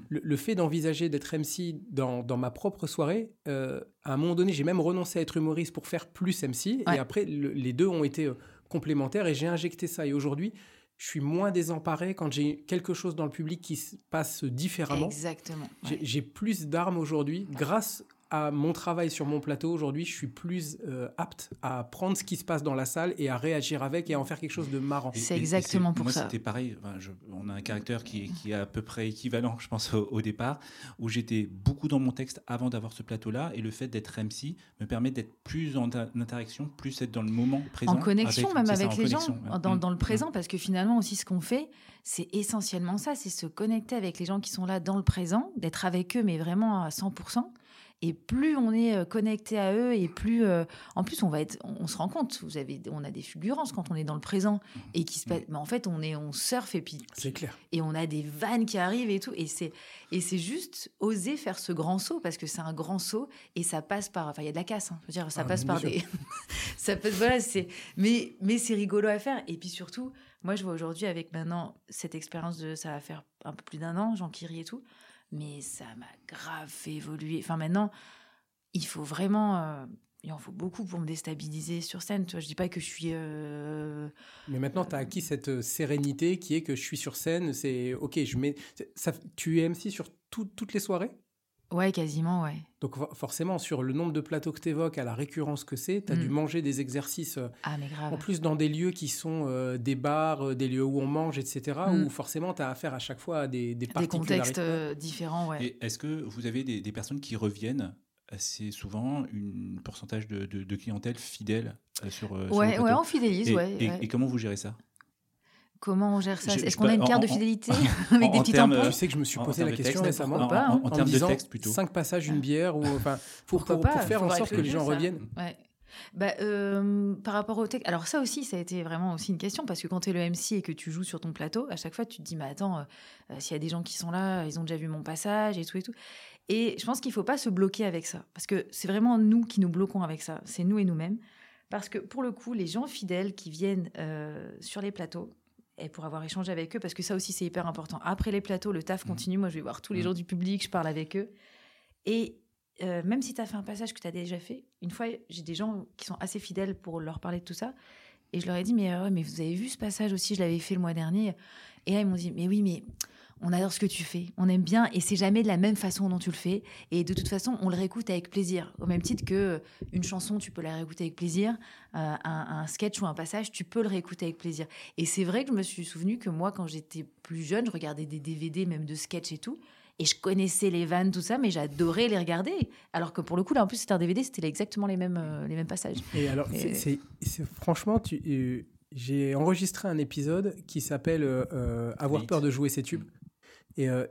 le, le, fait d'envisager d'être MC dans, dans, ma propre soirée, euh, à un moment donné, j'ai même renoncé à être humoriste pour faire plus MC. Et après, les deux ont été euh, complémentaires et j'ai injecté ça. Et aujourd'hui, je suis moins désemparé quand j'ai quelque chose dans le public qui se passe différemment. Exactement. J'ai plus d'armes aujourd'hui grâce à mon travail sur mon plateau aujourd'hui, je suis plus euh, apte à prendre ce qui se passe dans la salle et à réagir avec et à en faire quelque chose de marrant. C'est exactement pour ça. Moi, c'était pareil. on a un caractère qui, qui, est à peu près équivalent, je pense, au, départ, où j'étais beaucoup dans mon texte avant d'avoir ce plateau-là. Et le fait d'être MC me permet d'être plus en interaction, plus être dans le moment présent. En connexion, même avec les gens, dans, dans, le présent, parce que finalement, aussi, ce qu'on fait, c'est essentiellement ça c'est se connecter avec les gens qui sont là dans le présent, d'être avec eux, mais vraiment à 100%. Et plus on est euh, connecté à eux, et plus, euh, en plus, on va être, on se rend compte. Vous avez, on a des fulgurances quand on est dans le présent et qui se, mais en fait, on est, on surfe et puis. C'est clair. Et on a des vannes qui arrivent et tout. Et c'est, et c'est juste oser faire ce grand saut parce que c'est un grand saut et ça passe par, enfin, il y a de la casse. Hein. je veux dire, ça ah, passe par des, *laughs* ça peut, voilà, c'est, mais, mais c'est rigolo à faire. Et puis surtout, moi, je vois aujourd'hui avec maintenant cette expérience de, ça va faire un peu plus d'un an, Jean Kiri et tout mais ça m'a grave fait évoluer. Enfin, maintenant, il faut vraiment. Euh, il en faut beaucoup pour me déstabiliser sur scène. Tu vois, je dis pas que je suis. Euh, mais maintenant, tu as acquis cette euh, sérénité qui est que je suis sur scène. C'est OK, je mets. Ça, tu es MC sur toutes les soirées? Ouais, quasiment, ouais. Donc forcément, sur le nombre de plateaux que tu évoques, à la récurrence que c'est, tu as dû mm. manger des exercices, euh, ah, mais grave. en plus dans des lieux qui sont euh, des bars, euh, des lieux où on mange, etc., mm. où forcément tu as affaire à chaque fois à des, des, des contextes différents, ouais. Est-ce que vous avez des, des, personnes qui reviennent assez souvent, un pourcentage de, de, clientèle fidèle sur, ouais, ouais, on fidélise, ouais, et comment vous gérez ça? Comment on gère ça Est-ce qu'on a une carte de fidélité *laughs* avec des petits tampons Je sais que je me suis posé la question récemment. En, en, termes de texte plutôt. Cinq passages, une bière, ou enfin, pour, pour, pour, faire en sorte que les gens reviennent. Ouais. Bah, euh, par rapport au texte, alors ça aussi, ça a été vraiment aussi une question parce que quand tu es le MC et que tu joues sur ton plateau, à chaque fois tu te dis, mais attends, euh, euh, s'il y a des gens qui sont là, ils ont déjà vu mon passage et tout et tout. Et je pense qu'il faut pas se bloquer avec ça parce que c'est vraiment nous qui nous bloquons avec ça. C'est nous et nous-mêmes. Parce que pour le coup, les gens fidèles qui viennent sur les plateaux, et pour avoir échangé avec eux, parce que ça aussi c'est hyper important. Après les plateaux, le taf mmh. continue. Moi, je vais voir tous les mmh. jours du public, je parle avec eux. Et euh, même si tu as fait un passage que tu as déjà fait, une fois, j'ai des gens qui sont assez fidèles pour leur parler de tout ça. Et je leur ai dit, mais, euh, mais vous avez vu ce passage aussi, je l'avais fait le mois dernier. Et là, ils m'ont dit, mais oui, mais on adore ce que tu fais, on aime bien et c'est jamais de la même façon dont tu le fais. Et de toute façon, on le réécoute avec plaisir. Au même titre que euh, une chanson, tu peux la réécouter avec plaisir, euh, un, sketch ou un passage, tu peux le réécouter avec plaisir. Et c'est vrai que je me suis souvenu que moi, quand j'étais plus jeune, je regardais des DVD même de sketch et tout. Et je connaissais les vannes, tout ça, mais j'adorais les regarder. Alors que pour le coup, là, en plus, c'était un DVD, c'était exactement les mêmes, euh, les mêmes passages. Et alors, c'est franchement, tu, j'ai enregistré un épisode qui s'appelle Avoir peur de jouer ses tubes. Et euh,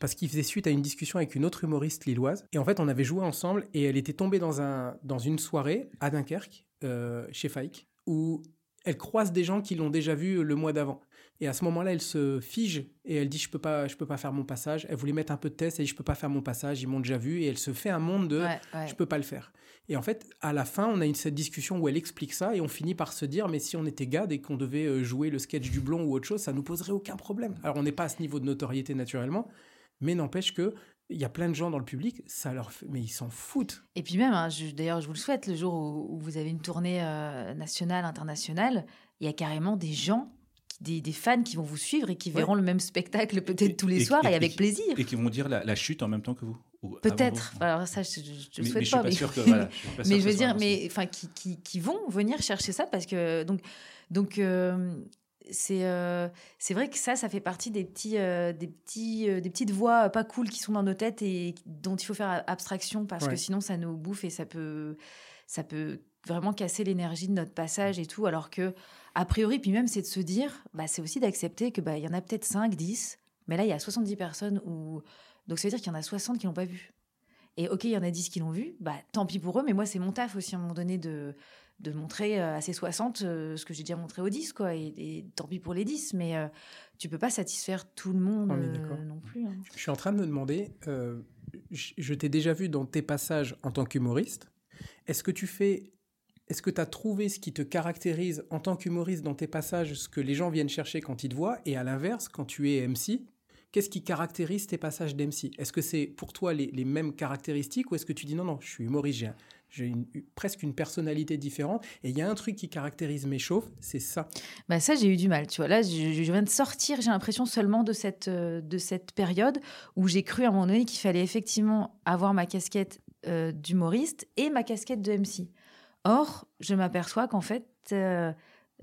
parce qu'il faisait suite à une discussion avec une autre humoriste lilloise. Et en fait, on avait joué ensemble et elle était tombée dans, un, dans une soirée à Dunkerque, euh, chez Fike, où elle croise des gens qui l'ont déjà vu le mois d'avant. Et à ce moment-là, elle se fige et elle dit je peux pas, je peux pas faire mon passage. Elle voulait mettre un peu de test, elle dit je peux pas faire mon passage, ils m'ont déjà vu et elle se fait un monde de je peux pas le faire. Et en fait, à la fin, on a cette discussion où elle explique ça et on finit par se dire mais si on était gade et qu'on devait euh, jouer le sketch du blond ou autre chose, ça nous poserait aucun problème. Alors on n'est pas à ce niveau de notoriété naturellement, mais n'empêche que il y a plein de gens dans le public, ça leur fait... mais ils s'en foutent. Et puis même, hein, d'ailleurs, je vous le souhaite, le jour où, vous avez une tournée euh, nationale, internationale, il y a carrément des gens des, fans qui vont vous suivre et qui verront le même spectacle peut-être tous les soirs et, avec plaisir. Et qui vont dire la, chute en même temps que vous. Peut-être. Alors ça, je ne souhaite pas. mais, je veux dire, mais enfin, qui, qui, vont venir chercher ça parce que donc donc. Euh, c'est euh, c'est vrai que ça, ça fait partie des petits, euh, des petits, des petites voix pas cool qui sont dans nos têtes et dont il faut faire abstraction parce que sinon ça nous bouffe et ça peut, ça peut vraiment casser l'énergie de notre passage et tout. Alors que a priori, puis même, c'est de se dire, bah, c'est aussi d'accepter que bah, y en a peut-être 5, 10, mais là, il y a 70 personnes où. Donc, ça veut dire qu'il y en a 60 qui l'ont pas vu. Et ok, il y en a 10 qui l'ont vu, bah, tant pis pour eux, mais moi, c'est mon taf aussi à un moment donné de, de montrer euh, à ces 60 euh, ce que j'ai déjà montré aux 10, quoi. Et, tant pis pour les 10, mais tu euh, tu peux pas satisfaire tout le monde non plus. Hein. Je suis en train de me demander, je t'ai déjà vu dans tes passages en tant qu'humoriste. Est-ce que tu fais est-ce que tu as trouvé ce qui te caractérise en tant qu'humoriste dans tes passages, ce que les gens viennent chercher quand ils te voient? Et à l'inverse, quand tu es MC, qu'est-ce qui caractérise tes passages d'MC Est-ce que c'est pour toi les, mêmes caractéristiques ou est-ce que tu dis non, non, je suis humoriste, j'ai presque une personnalité différente et il y a un truc qui caractérise mes chauves, c'est ça. Bah ça, j'ai eu du mal. Tu vois, là, je, viens de sortir, j'ai l'impression seulement de cette, euh, de cette période où j'ai cru à un moment donné qu'il fallait effectivement avoir ma casquette euh, d'humoriste et ma casquette de MC. Or, je m'aperçois qu'en fait, euh,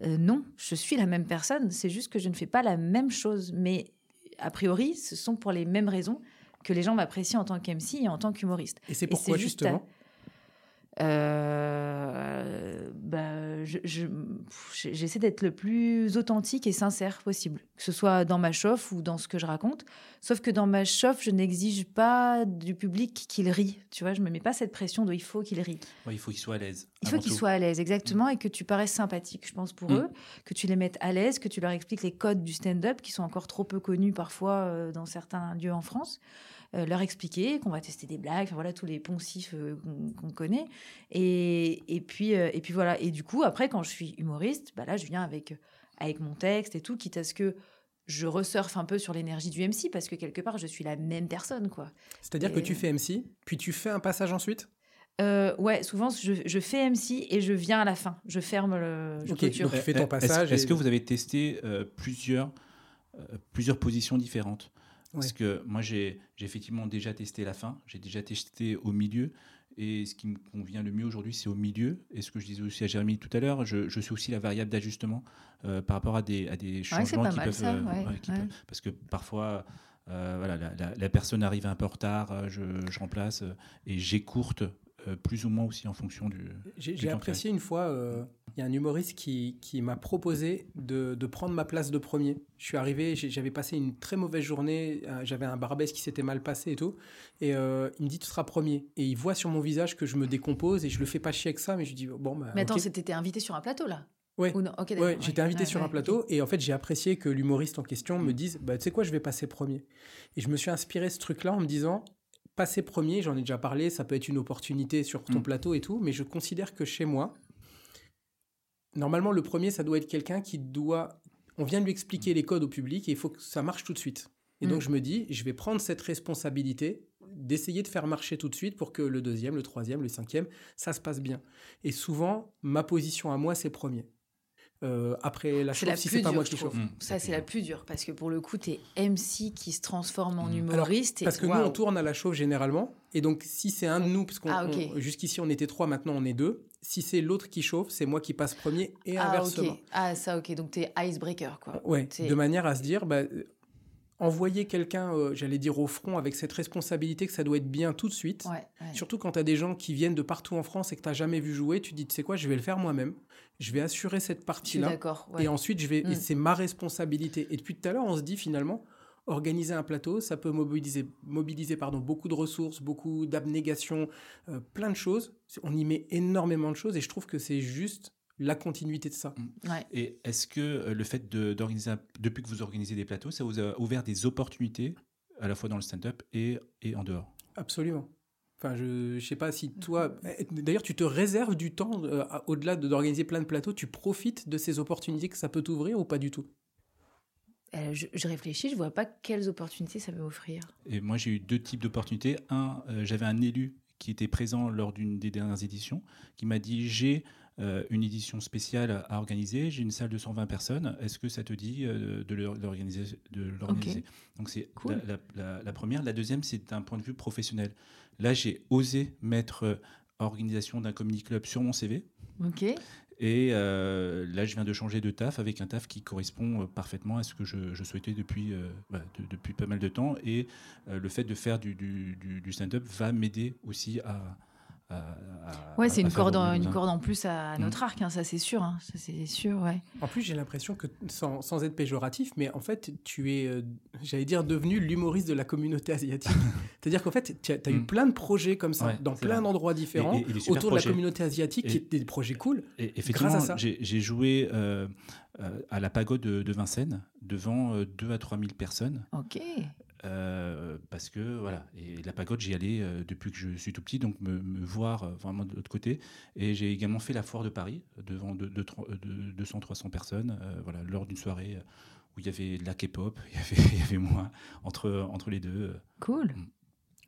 euh, non, je suis la même personne. C'est juste que je ne fais pas la même chose. Mais a priori, ce sont pour les mêmes raisons que les gens m'apprécient en tant qu'MC et en tant qu'humoriste. Et c'est pourquoi justement euh, bah, j'essaie d'être le plus authentique et sincère possible, que ce soit dans ma chauffe ou dans ce que je raconte. Sauf que dans ma chauffe, je n'exige pas du public qu'il rit. Tu vois, je me mets pas cette pression de il faut qu'il rit. il faut qu'il soit à l'aise. Il faut qu'il soit à l'aise, exactement, et que tu paraisses sympathique, je pense, pour mm. eux, que tu les mettes à l'aise, que tu leur expliques les codes du stand-up qui sont encore trop peu connus parfois euh, dans certains lieux en France. Euh, leur expliquer qu'on va tester des blagues, enfin voilà tous les poncifs euh, qu'on connaît. Et, et puis euh, et puis voilà. Et du coup après quand je suis humoriste, bah là je viens avec avec mon texte et tout, quitte à ce que je resurfe un peu sur l'énergie du MC parce que quelque part je suis la même personne quoi. C'est-à-dire que tu fais MC, puis tu fais un passage ensuite? ouais, souvent je, je, fais MC et je viens à la fin. Je ferme le. Je donc tu fais ton passage. Est-ce que vous avez testé plusieurs, plusieurs positions différentes? Parce que moi, j'ai effectivement déjà testé la fin, j'ai déjà testé au milieu. Et ce qui me convient le mieux aujourd'hui, c'est au milieu. Et ce que je disais aussi à Jérémy tout à l'heure, je, je, suis aussi la variable d'ajustement euh, par rapport à des, à des changements qui, peuvent, ça, Parce que parfois, euh, voilà, la, personne arrive un peu en retard, je, je remplace et j'écourte euh, plus ou moins aussi en fonction du. J'ai apprécié une fois, euh, il y a un humoriste qui, qui m'a proposé de, de, prendre ma place de premier. Je suis arrivé, j'avais passé une très mauvaise journée, euh, j'avais un barbès qui s'était mal passé et tout. Et il me dit Tu seras premier. Et il voit sur mon visage que je me décompose et je le fais pas chier avec ça, mais je lui dis Bon, bah, Mais attends, c'était invité sur un plateau là Ouais, ouais j'étais invité sur un plateau et en fait j'ai apprécié que l'humoriste en question me dise bah, tu sais quoi je vais passer premier et je me suis inspiré ce truc là en me disant passer premier, j'en ai déjà parlé, ça peut être une opportunité sur ton mm. plateau et tout, mais je considère que chez moi, normalement, le premier, ça doit être quelqu'un qui doit. On vient de lui expliquer les codes au public et il faut que ça marche tout de suite. Et donc, mm. je me dis, je vais prendre cette responsabilité d'essayer de faire marcher tout de suite pour que le deuxième, le troisième, le cinquième, ça se passe bien. Et souvent, ma position à moi, c'est premier. Euh, après la chauffe, si c'est pas moi qui chauffe. Ça, c'est la plus dure parce que pour le coup, tu es MC qui se transforme en mm. humoriste. parce que nous, on tourne à la chauffe généralement. Et donc, si c'est un de nous, parce qu'on ah, jusqu'ici, on était trois, maintenant on est deux. Si c'est l'autre qui chauffe, c'est moi qui passe premier et ah, inversement. Ah, ça, ok. Donc, tu es icebreaker, quoi. Ouais, de manière à se dire, bah, envoyer quelqu'un, euh, j'allais dire, au front avec cette responsabilité que ça doit être bien tout de suite. Surtout quand tu as des gens qui viennent de partout en France et que tu n'as jamais vu jouer, tu dis, tu sais quoi, je vais le faire moi-même. Je vais assurer cette partie-là. Et ensuite, je vais, et mm. c'est ma responsabilité. Et depuis tout à l'heure, on se dit finalement, organiser un plateau, ça peut mobiliser, mobiliser pardon, beaucoup de ressources, beaucoup d'abnégation, euh, plein de choses. On y met énormément de choses et je trouve que c'est juste la continuité de ça. Mm. Et est-ce que euh, le fait d'organiser, depuis que vous organisez des plateaux, ça vous a ouvert des opportunités à la fois dans le stand-up et, et en dehors? Absolument. Enfin, je ne sais pas si toi. Eh, d'ailleurs, tu te réserves du temps, euh, au-delà d'organiser plein de plateaux, tu profites de ces opportunités que ça peut t'ouvrir ou pas du tout? Euh, je, réfléchis, je vois pas quelles opportunités ça peut offrir. Et moi, j'ai eu deux types d'opportunités. Un, j'avais un élu qui était présent lors d'une des dernières éditions, qui m'a dit j'ai euh, une édition spéciale à organiser. J'ai une salle de 120 personnes. Est-ce que ça te dit euh, de l'organiser Donc c'est la, première. La deuxième, c'est d'un point de vue professionnel. Là, j'ai osé mettre euh, organisation d'un community club sur mon CV. Ok. Et là, je viens de changer de taf avec un taf qui correspond parfaitement à ce que je, souhaitais depuis, bah, depuis pas mal de temps. Et le fait de faire du, du stand-up va m'aider aussi à, ouais, c'est une corde, en, une corde en plus à notre mm. arc, hein, ça c'est sûr, hein, ça c'est sûr, ouais. En plus, j'ai l'impression que sans, sans, être péjoratif, mais en fait, tu es, euh, j'allais dire, devenu l'humoriste de la communauté asiatique. *laughs* C'est-à-dire qu'en fait, tu as, eu mm. plein de projets comme ça, dans plein d'endroits différents, autour de la communauté asiatique, qui étaient des projets cool. Et effectivement, j'ai joué euh, euh, à la pagode de, de Vincennes devant 2 à 3 000 personnes. Ok. Euh, parce que voilà, et la pagode, j'y allais euh, depuis que je suis tout petit, donc me, voir euh, vraiment de l'autre côté. Et j'ai également fait la foire de Paris devant de, de, 200-300 personnes, voilà, lors d'une soirée où il y avait de la K-pop, *laughs* il y avait, il y avait moi entre, entre les deux. Cool. Mm.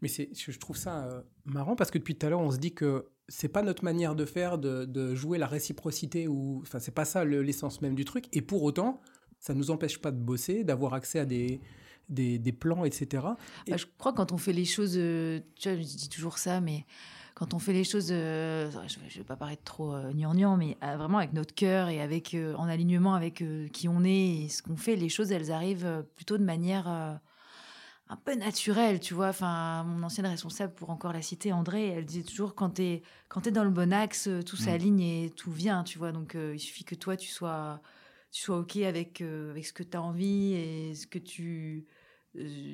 Mais c'est, je trouve ça marrant parce que depuis tout à l'heure, on se dit que c'est pas notre manière de faire, de, de jouer la réciprocité ou, enfin, c'est pas ça l'essence même du truc. Et pour autant, ça nous empêche pas de bosser, d'avoir accès à des des, plans, etc. Bah, je crois que quand on fait les choses, euh, tu vois, je dis toujours ça, mais quand on fait les choses, euh, je ne vais pas paraître trop euh, gnangnan, mais vraiment avec notre cœur et avec en alignement avec qui on est et ce qu'on fait, les choses, elles arrivent plutôt de manière un peu naturelle, tu vois. Enfin, mon ancienne responsable, pour encore la citer, André, elle disait toujours quand tu es, quand es dans le bon axe, tout mm. s'aligne et tout vient, tu vois. Donc, il suffit que toi, tu sois, tu sois OK avec, avec ce que tu as envie et ce que tu euh,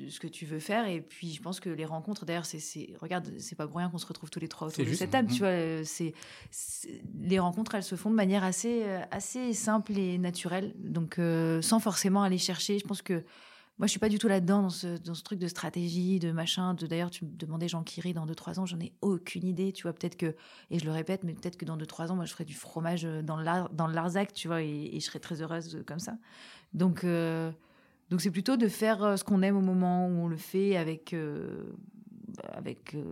ce que tu veux faire. Et puis, je pense que les rencontres, d'ailleurs, c'est, regarde, c'est pas pour rien qu'on se retrouve tous les trois autour de cette table, tu vois. Euh, c'est, les rencontres, elles se font de manière assez, euh, assez simple et naturelle. Donc, sans forcément aller chercher. Je pense que moi, je suis pas du tout là-dedans, dans ce, dans ce truc de stratégie, de machin. De, d'ailleurs, tu me demandais Jean Kiri dans 2-3 ans, j'en ai aucune idée, tu vois. Peut-être que, et je le répète, mais peut-être que dans 2-3 ans, moi, je ferai du fromage dans, l'ar, dans le Larzac, tu vois, et, je serai très heureuse comme ça. Donc, donc c'est plutôt de faire euh, ce qu'on aime au moment où on le fait avec... Euh, avec euh,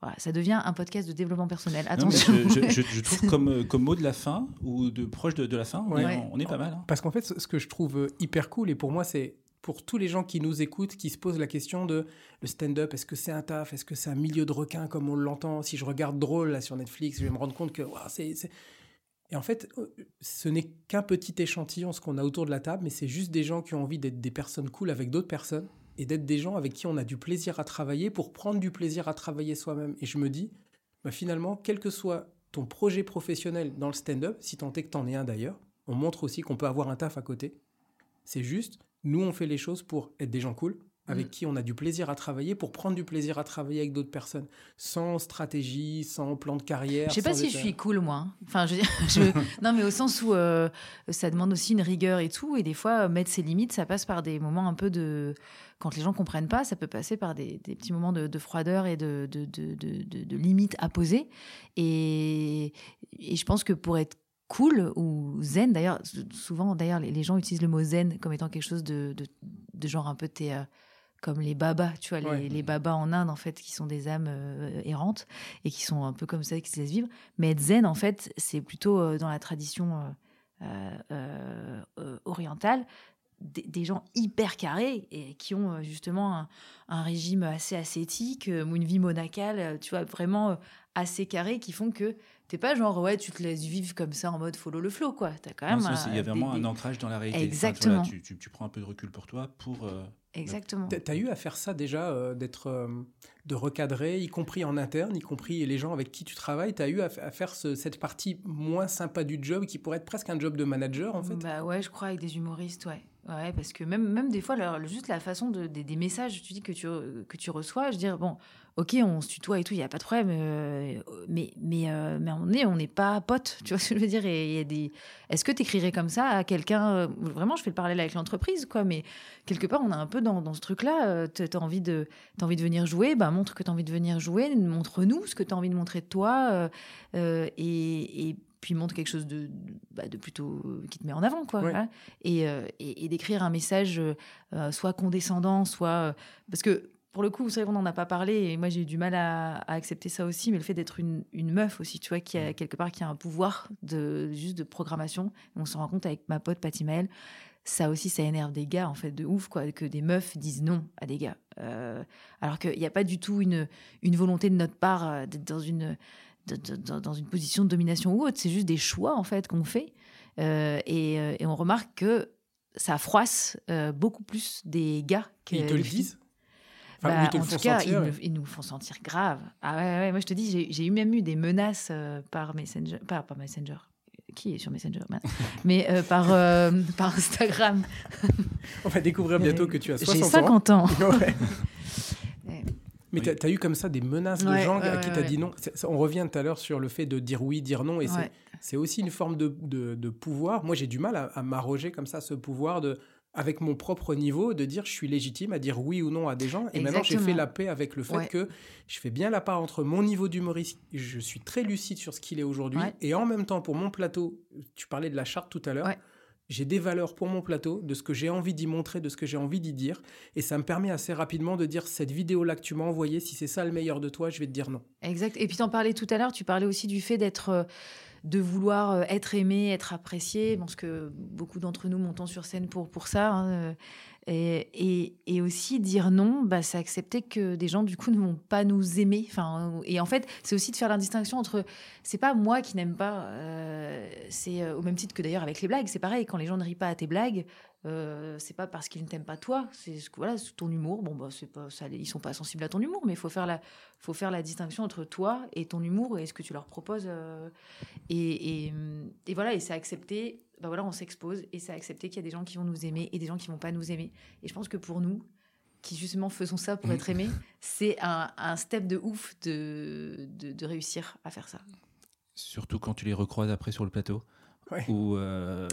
voilà, ça devient un podcast de développement personnel. Attention. je, *laughs* trouve comme, comme mot de la fin ou de proche de, la fin, on, est, pas mal. Hein. Parce qu'en fait, ce que je trouve hyper cool, et pour moi, c'est pour tous les gens qui nous écoutent, qui se posent la question de le stand-up, est-ce que c'est un taf, est-ce que c'est un milieu de requin comme on l'entend? Si je regarde Drôle là sur Netflix, je vais me rendre compte que c'est, Et en fait, euh, ce n'est qu'un petit échantillon, ce qu'on a autour de la table, mais c'est juste des gens qui ont envie d'être des personnes cool avec d'autres personnes et d'être des gens avec qui on a du plaisir à travailler pour prendre du plaisir à travailler soi-même. Et je me dis, bah finalement, quel que soit ton projet professionnel dans le stand-up, si tant est que t'en es un d'ailleurs, on montre aussi qu'on peut avoir un taf à côté. C'est juste, nous, on fait les choses pour être des gens cool, avec mm. qui on a du plaisir à travailler, pour prendre du plaisir à travailler avec d'autres personnes, sans stratégie, sans plan de carrière. Je sais pas si je suis cool, moi. Hein. Enfin, je, je... *laughs* non, mais au sens où euh, ça demande aussi une rigueur et tout, et des fois, mettre ses limites, ça passe par des moments un peu de quand les gens comprennent pas, ça peut passer par des, petits moments de, froideur et de, de, de, limites à poser. Et, et, je pense que pour être cool ou zen, d'ailleurs, souvent, d'ailleurs, les, gens utilisent le mot zen comme étant quelque chose de, genre un peu euh, comme les babas, tu vois, les, babas en Inde, en fait, qui sont des âmes euh, errantes et qui sont un peu comme ça, qui se laissent vivre. Mais être zen, en fait, c'est plutôt euh, dans la tradition orientale, des, gens hyper carrés et qui ont euh, justement un, régime assez ascétique euh, une vie monacale, euh, tu vois, vraiment assez carré qui font que t'es pas genre ouais tu te laisses vivre comme ça en mode follow le flow quoi. T'as quand même il y a vraiment un ancrage dans la réalité. Exactement. tu, tu, prends un peu de recul pour toi pour exactement. T'as eu à faire ça déjà d'être de recadrer y compris en interne y compris les gens avec qui tu travailles? T'as eu à, faire cette partie moins sympa du job qui pourrait être presque un job de manager en fait? Bah ouais je crois avec des humoristes ouais. Ouais, parce que même, même des fois, juste la façon de, des, messages tu dis, que, tu, que tu reçois, je veux dire, bon, ok, on se tutoie et tout, il n'y a pas de problème, euh, mais, mais, euh, mais on n'est on n'est pas potes, *laughs* tu vois ce que je veux dire et, y a des... Est-ce que tu écrirais comme ça à quelqu'un euh, Vraiment, je fais le parallèle avec l'entreprise, quoi, mais quelque part, on est un peu dans, dans ce truc-là. tu as, envie de, as envie de venir jouer, bah, montre que tu as envie de venir jouer, montre-nous ce que tu as envie de montrer de toi. et, et puis montre quelque chose de, bah, de plutôt qui te met en avant quoi et, et, d'écrire un message soit condescendant soit parce que pour le coup vous savez on n'en a pas parlé et moi j'ai eu du mal à, accepter ça aussi mais le fait d'être une, une, meuf aussi tu vois qui a quelque part qui a un pouvoir de juste de programmation. On se rend compte avec ma pote Patty Maël ça aussi ça énerve des gars en fait de ouf quoi que des meufs disent non à des gars. Alors qu'il n'y a pas du tout une, une volonté de notre part d'être dans une dans une position de domination ou autre. C'est juste des choix en fait qu'on fait. Euh, euh, et, on remarque que ça froisse euh, beaucoup plus des gars que ils te le disent? Bah, en tout cas, ils, nous font sentir grave. Ah ouais, moi je te dis, j'ai eu même eu des menaces par Messenger, pas par Messenger, qui est sur Messenger? *laughs* Mais par, par Instagram. On va découvrir bientôt que tu as 60 ans. J'ai 50 ans. *laughs* Mais tu as, eu comme ça des menaces de gens à qui tu as dit non. On revient tout à l'heure sur le fait de dire oui, dire non. Et c'est aussi une forme de, de, pouvoir. Moi, j'ai du mal à, m'arroger comme ça ce pouvoir de avec mon propre niveau, de dire je suis légitime à dire oui ou non à des gens. Et maintenant, j'ai fait la paix avec le fait que je fais bien la part entre mon niveau d'humoriste, je suis très lucide sur ce qu'il est aujourd'hui, et en même temps, pour mon plateau, tu parlais de la charte tout à l'heure, j'ai des valeurs pour mon plateau, de ce que j'ai envie d'y montrer, de ce que j'ai envie d'y dire. Et ça me permet assez rapidement de dire cette vidéo-là que tu m'as envoyée, si c'est ça le meilleur de toi, je vais te dire non. Exact. Et puis tu en parlais tout à l'heure, tu parlais aussi du fait d'être. Euh, de vouloir euh, être aimé, être apprécié. Parce que beaucoup d'entre nous montons sur scène pour, pour ça. Hein, euh, et, et, aussi dire non, bah, c'est accepter que des gens du coup ne vont pas nous aimer. Enfin, et en fait, c'est aussi de faire la distinction entre c'est pas moi qui n'aime pas, euh, c'est au même titre que d'ailleurs avec les blagues, c'est pareil. Quand les gens ne rient pas à tes blagues, euh, c'est pas parce qu'ils ne t'aiment pas toi, c'est voilà, ton humour. Bon, bah, c'est pas, ça, ils sont pas sensibles à ton humour, mais il faut faire la, faut faire la distinction entre toi et ton humour et ce que tu leur proposes. Euh, et, et, et, voilà, et c'est accepter. Bah voilà, on s'expose et c'est accepter qu'il y a des gens qui vont nous aimer et des gens qui vont pas nous aimer. Et je pense que pour nous, qui justement faisons ça pour être aimés, c'est un, un, step de ouf de, de, de réussir à faire ça. Surtout quand tu les recroises après sur le plateau. Ou euh,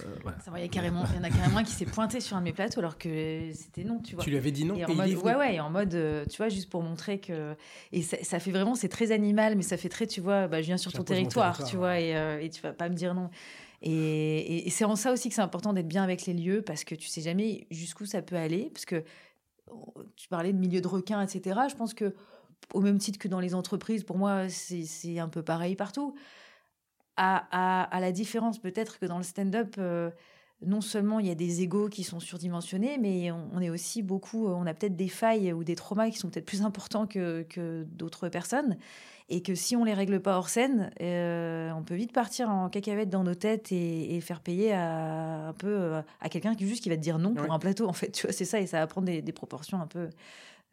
il, y carrément, il y en a carrément un qui s'est pointé sur un de mes plateaux alors que c'était non, tu vois. Tu lui avais dit non. Et, en mode, ouais, ouais, en mode, euh, tu vois, juste pour montrer que. Et ça, fait vraiment, c'est très animal, mais ça fait très, tu vois, bah, je viens sur ton territoire, tu vois, et, euh, et, tu vas pas me dire non. Et, et c'est en ça aussi que c'est important d'être bien avec les lieux parce que tu sais jamais jusqu'où ça peut aller. Parce que tu parlais de milieu de requins, etc. Je pense que, au même titre que dans les entreprises, pour moi, c'est un peu pareil partout à, la différence peut-être que dans le stand-up, euh, non seulement il y a des égaux qui sont surdimensionnés, mais on, est aussi beaucoup, on a peut-être des failles ou des traumas qui sont peut-être plus importants que, que d'autres personnes. Et que si on les règle pas hors scène, euh, on peut vite partir en cacahuète dans nos têtes et, faire payer à, un peu à quelqu'un qui juste qui va te dire non pour un plateau. En fait, tu vois, c'est ça et ça va prendre des, proportions un peu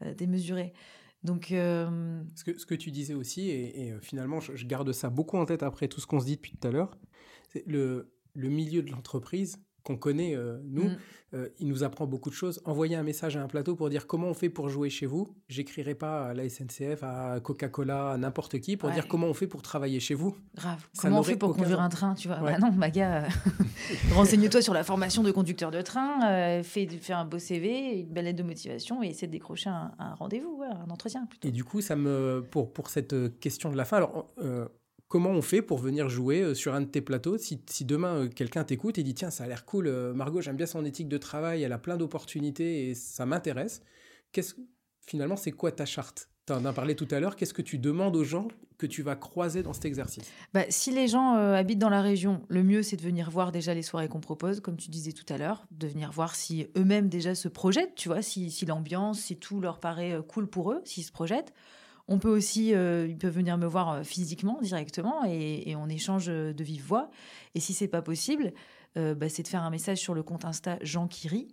euh, démesurées. Donc, euh, ce, que, ce que tu disais aussi, et, finalement, je, je, garde ça beaucoup en tête après tout ce qu'on se dit depuis tout à l'heure, c'est le, le milieu de l'entreprise qu'on connaît, euh, nous, mm. euh, il nous apprend beaucoup de choses. Envoyer un message à un plateau pour dire comment on fait pour jouer chez vous. J'écrirai pas à la SNCF, à Coca-Cola, à n'importe qui pour dire comment on fait pour travailler chez vous. Grave. comment on fait pour conduire un train, tu vois? Bah Non, ma gars, *laughs* renseigne-toi sur la formation de conducteur de train, euh, fais, un beau CV, une belle lettre de motivation et essaie de décrocher un, rendez-vous, un entretien plutôt. Et du coup, ça me, pour, pour cette question de la fin, alors comment on fait pour venir jouer euh, sur un de tes plateaux si, demain euh, quelqu'un t'écoute et dit tiens ça a l'air cool euh, Margot j'aime bien son éthique de travail elle a plein d'opportunités et ça m'intéresse qu'est-ce finalement c'est quoi ta charte? Tu en as parlé tout à l'heure. Qu'est-ce que tu demandes aux gens que tu vas croiser dans cet exercice? Bah, Si les gens habitent dans la région, le mieux, c'est de venir voir déjà les soirées qu'on propose, comme tu disais tout à l'heure, de venir voir si eux-mêmes déjà se projettent, tu vois, si, si l'ambiance, si tout leur paraît cool pour eux, s'ils se projettent. On peut aussi, euh, ils peuvent venir me voir euh, physiquement directement et, on échange euh, de vive voix. Et si c'est pas possible, bah, c'est de faire un message sur le compte Insta Jean qui rit,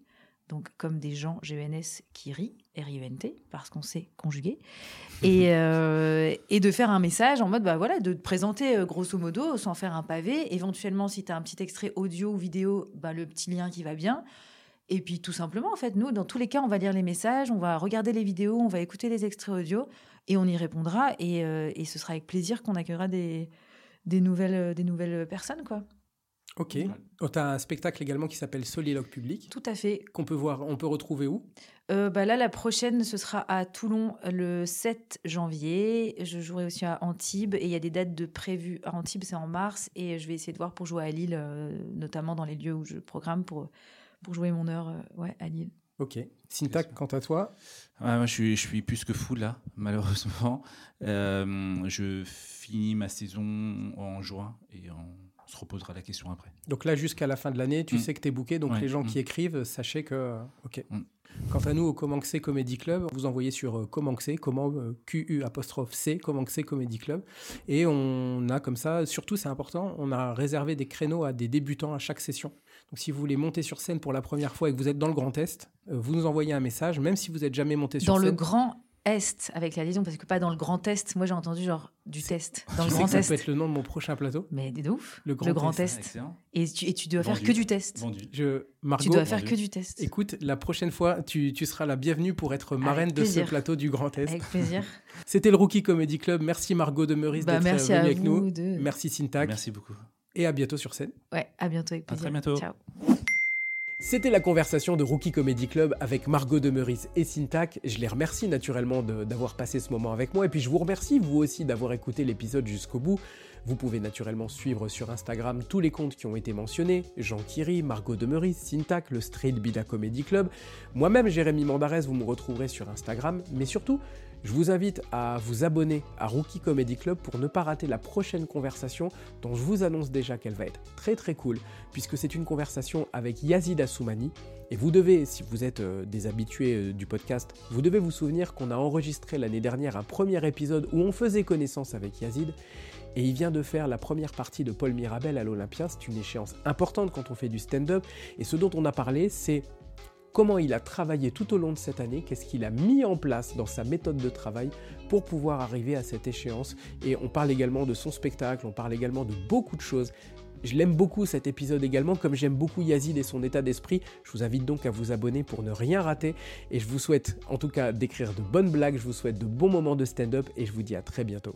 donc comme des gens GNS qui rit, R-I-V-N-T, parce qu'on sait conjuguer, *laughs* et, et, de faire un message en mode, bah voilà, de te présenter grosso modo, sans faire un pavé. Éventuellement, si tu as un petit extrait audio ou vidéo, bah, le petit lien qui va bien. Et puis tout simplement, en fait, nous, dans tous les cas, on va lire les messages, on va regarder les vidéos, on va écouter les extraits audio et on y répondra. Et, euh, et ce sera avec plaisir qu'on accueillera des, des, nouvelles, euh, des nouvelles personnes. quoi. Ok. Oh, tu as un spectacle également qui s'appelle Soliloque public. Tout à fait. Qu'on peut voir, on peut retrouver où? Euh, bah Là, la prochaine, ce sera à Toulon le 7 janvier. Je jouerai aussi à Antibes et il y a des dates de prévues. À Antibes, c'est en mars et je vais essayer de voir pour jouer à Lille, notamment dans les lieux où je programme pour, pour jouer mon heure ouais, à Lille. Ok. Syntac, quant à toi moi, je suis, je suis plus que fou là, *laughs* malheureusement. Euh, je finis ma saison en juin et on se reposera la question après. Donc là, jusqu'à la fin de l'année, tu mm. sais que tu es booké. Donc les gens mm. qui écrivent, sachez que. Ok. Mm. Quant à nous, au Comanxé Comedy Club, vous envoyez sur euh, Comanxé, comment euh, Q-U apostrophe C, Comanxé Comedy Club. Et on a comme ça, surtout c'est important, on a réservé des créneaux à des débutants à chaque session. Donc si vous voulez monter sur scène pour la première fois et que vous êtes dans le Grand Est, euh, vous nous envoyez un message, même si vous n'êtes jamais monté sur scène. Dans le Grand est avec la liaison parce que pas dans le Grand Est. Moi j'ai entendu genre du test dans le Grand Est. Ça peut être le nom de mon prochain plateau. Mais de ouf. Le Grand, Est. Et tu, et tu dois faire que du test. Je, Margot, tu dois faire que du test. Écoute, la prochaine fois, tu, tu seras la bienvenue pour être marraine de ce plateau du Grand Est. Avec plaisir. *laughs* C'était le Rookie Comedy Club. Merci Margot de Meurice bah, d'être venue avec nous. De... Merci Syntac. Merci beaucoup. Et à bientôt sur scène. Ouais, à bientôt avec plaisir. À très bientôt. Ciao. C'était la conversation de Rookie Comedy Club avec Margot Demeris et Syntac. Je les remercie naturellement d'avoir passé ce moment avec moi et puis je vous remercie vous aussi d'avoir écouté l'épisode jusqu'au bout. Vous pouvez naturellement suivre sur Instagram tous les comptes qui ont été mentionnés, Jean Kiri, Margot Demeris, Syntac, le Street Bida Comedy Club. Moi-même, Jérémy Mandarès, vous me retrouverez sur Instagram, mais surtout, je vous invite à vous abonner à Rookie Comedy Club pour ne pas rater la prochaine conversation dont je vous annonce déjà qu'elle va être très très cool puisque c'est une conversation avec Yazid Assoumani et vous devez, si vous êtes euh, des habitués euh, du podcast, vous devez vous souvenir qu'on a enregistré l'année dernière un premier épisode où on faisait connaissance avec Yazid et il vient de faire la première partie de Paul Mirabel à l'Olympia. C'est une échéance importante quand on fait du stand-up. Et ce dont on a parlé, c'est comment il a travaillé tout au long de cette année, qu'est-ce qu'il a mis en place dans sa méthode de travail pour pouvoir arriver à cette échéance. Et on parle également de son spectacle, on parle également de beaucoup de choses. Je l'aime beaucoup cet épisode également, comme j'aime beaucoup Yazid et son état d'esprit. Je vous invite donc à vous abonner pour ne rien rater. Et je vous souhaite en tout cas d'écrire de bonnes blagues, je vous souhaite de bons moments de stand-up et je vous dis à très bientôt.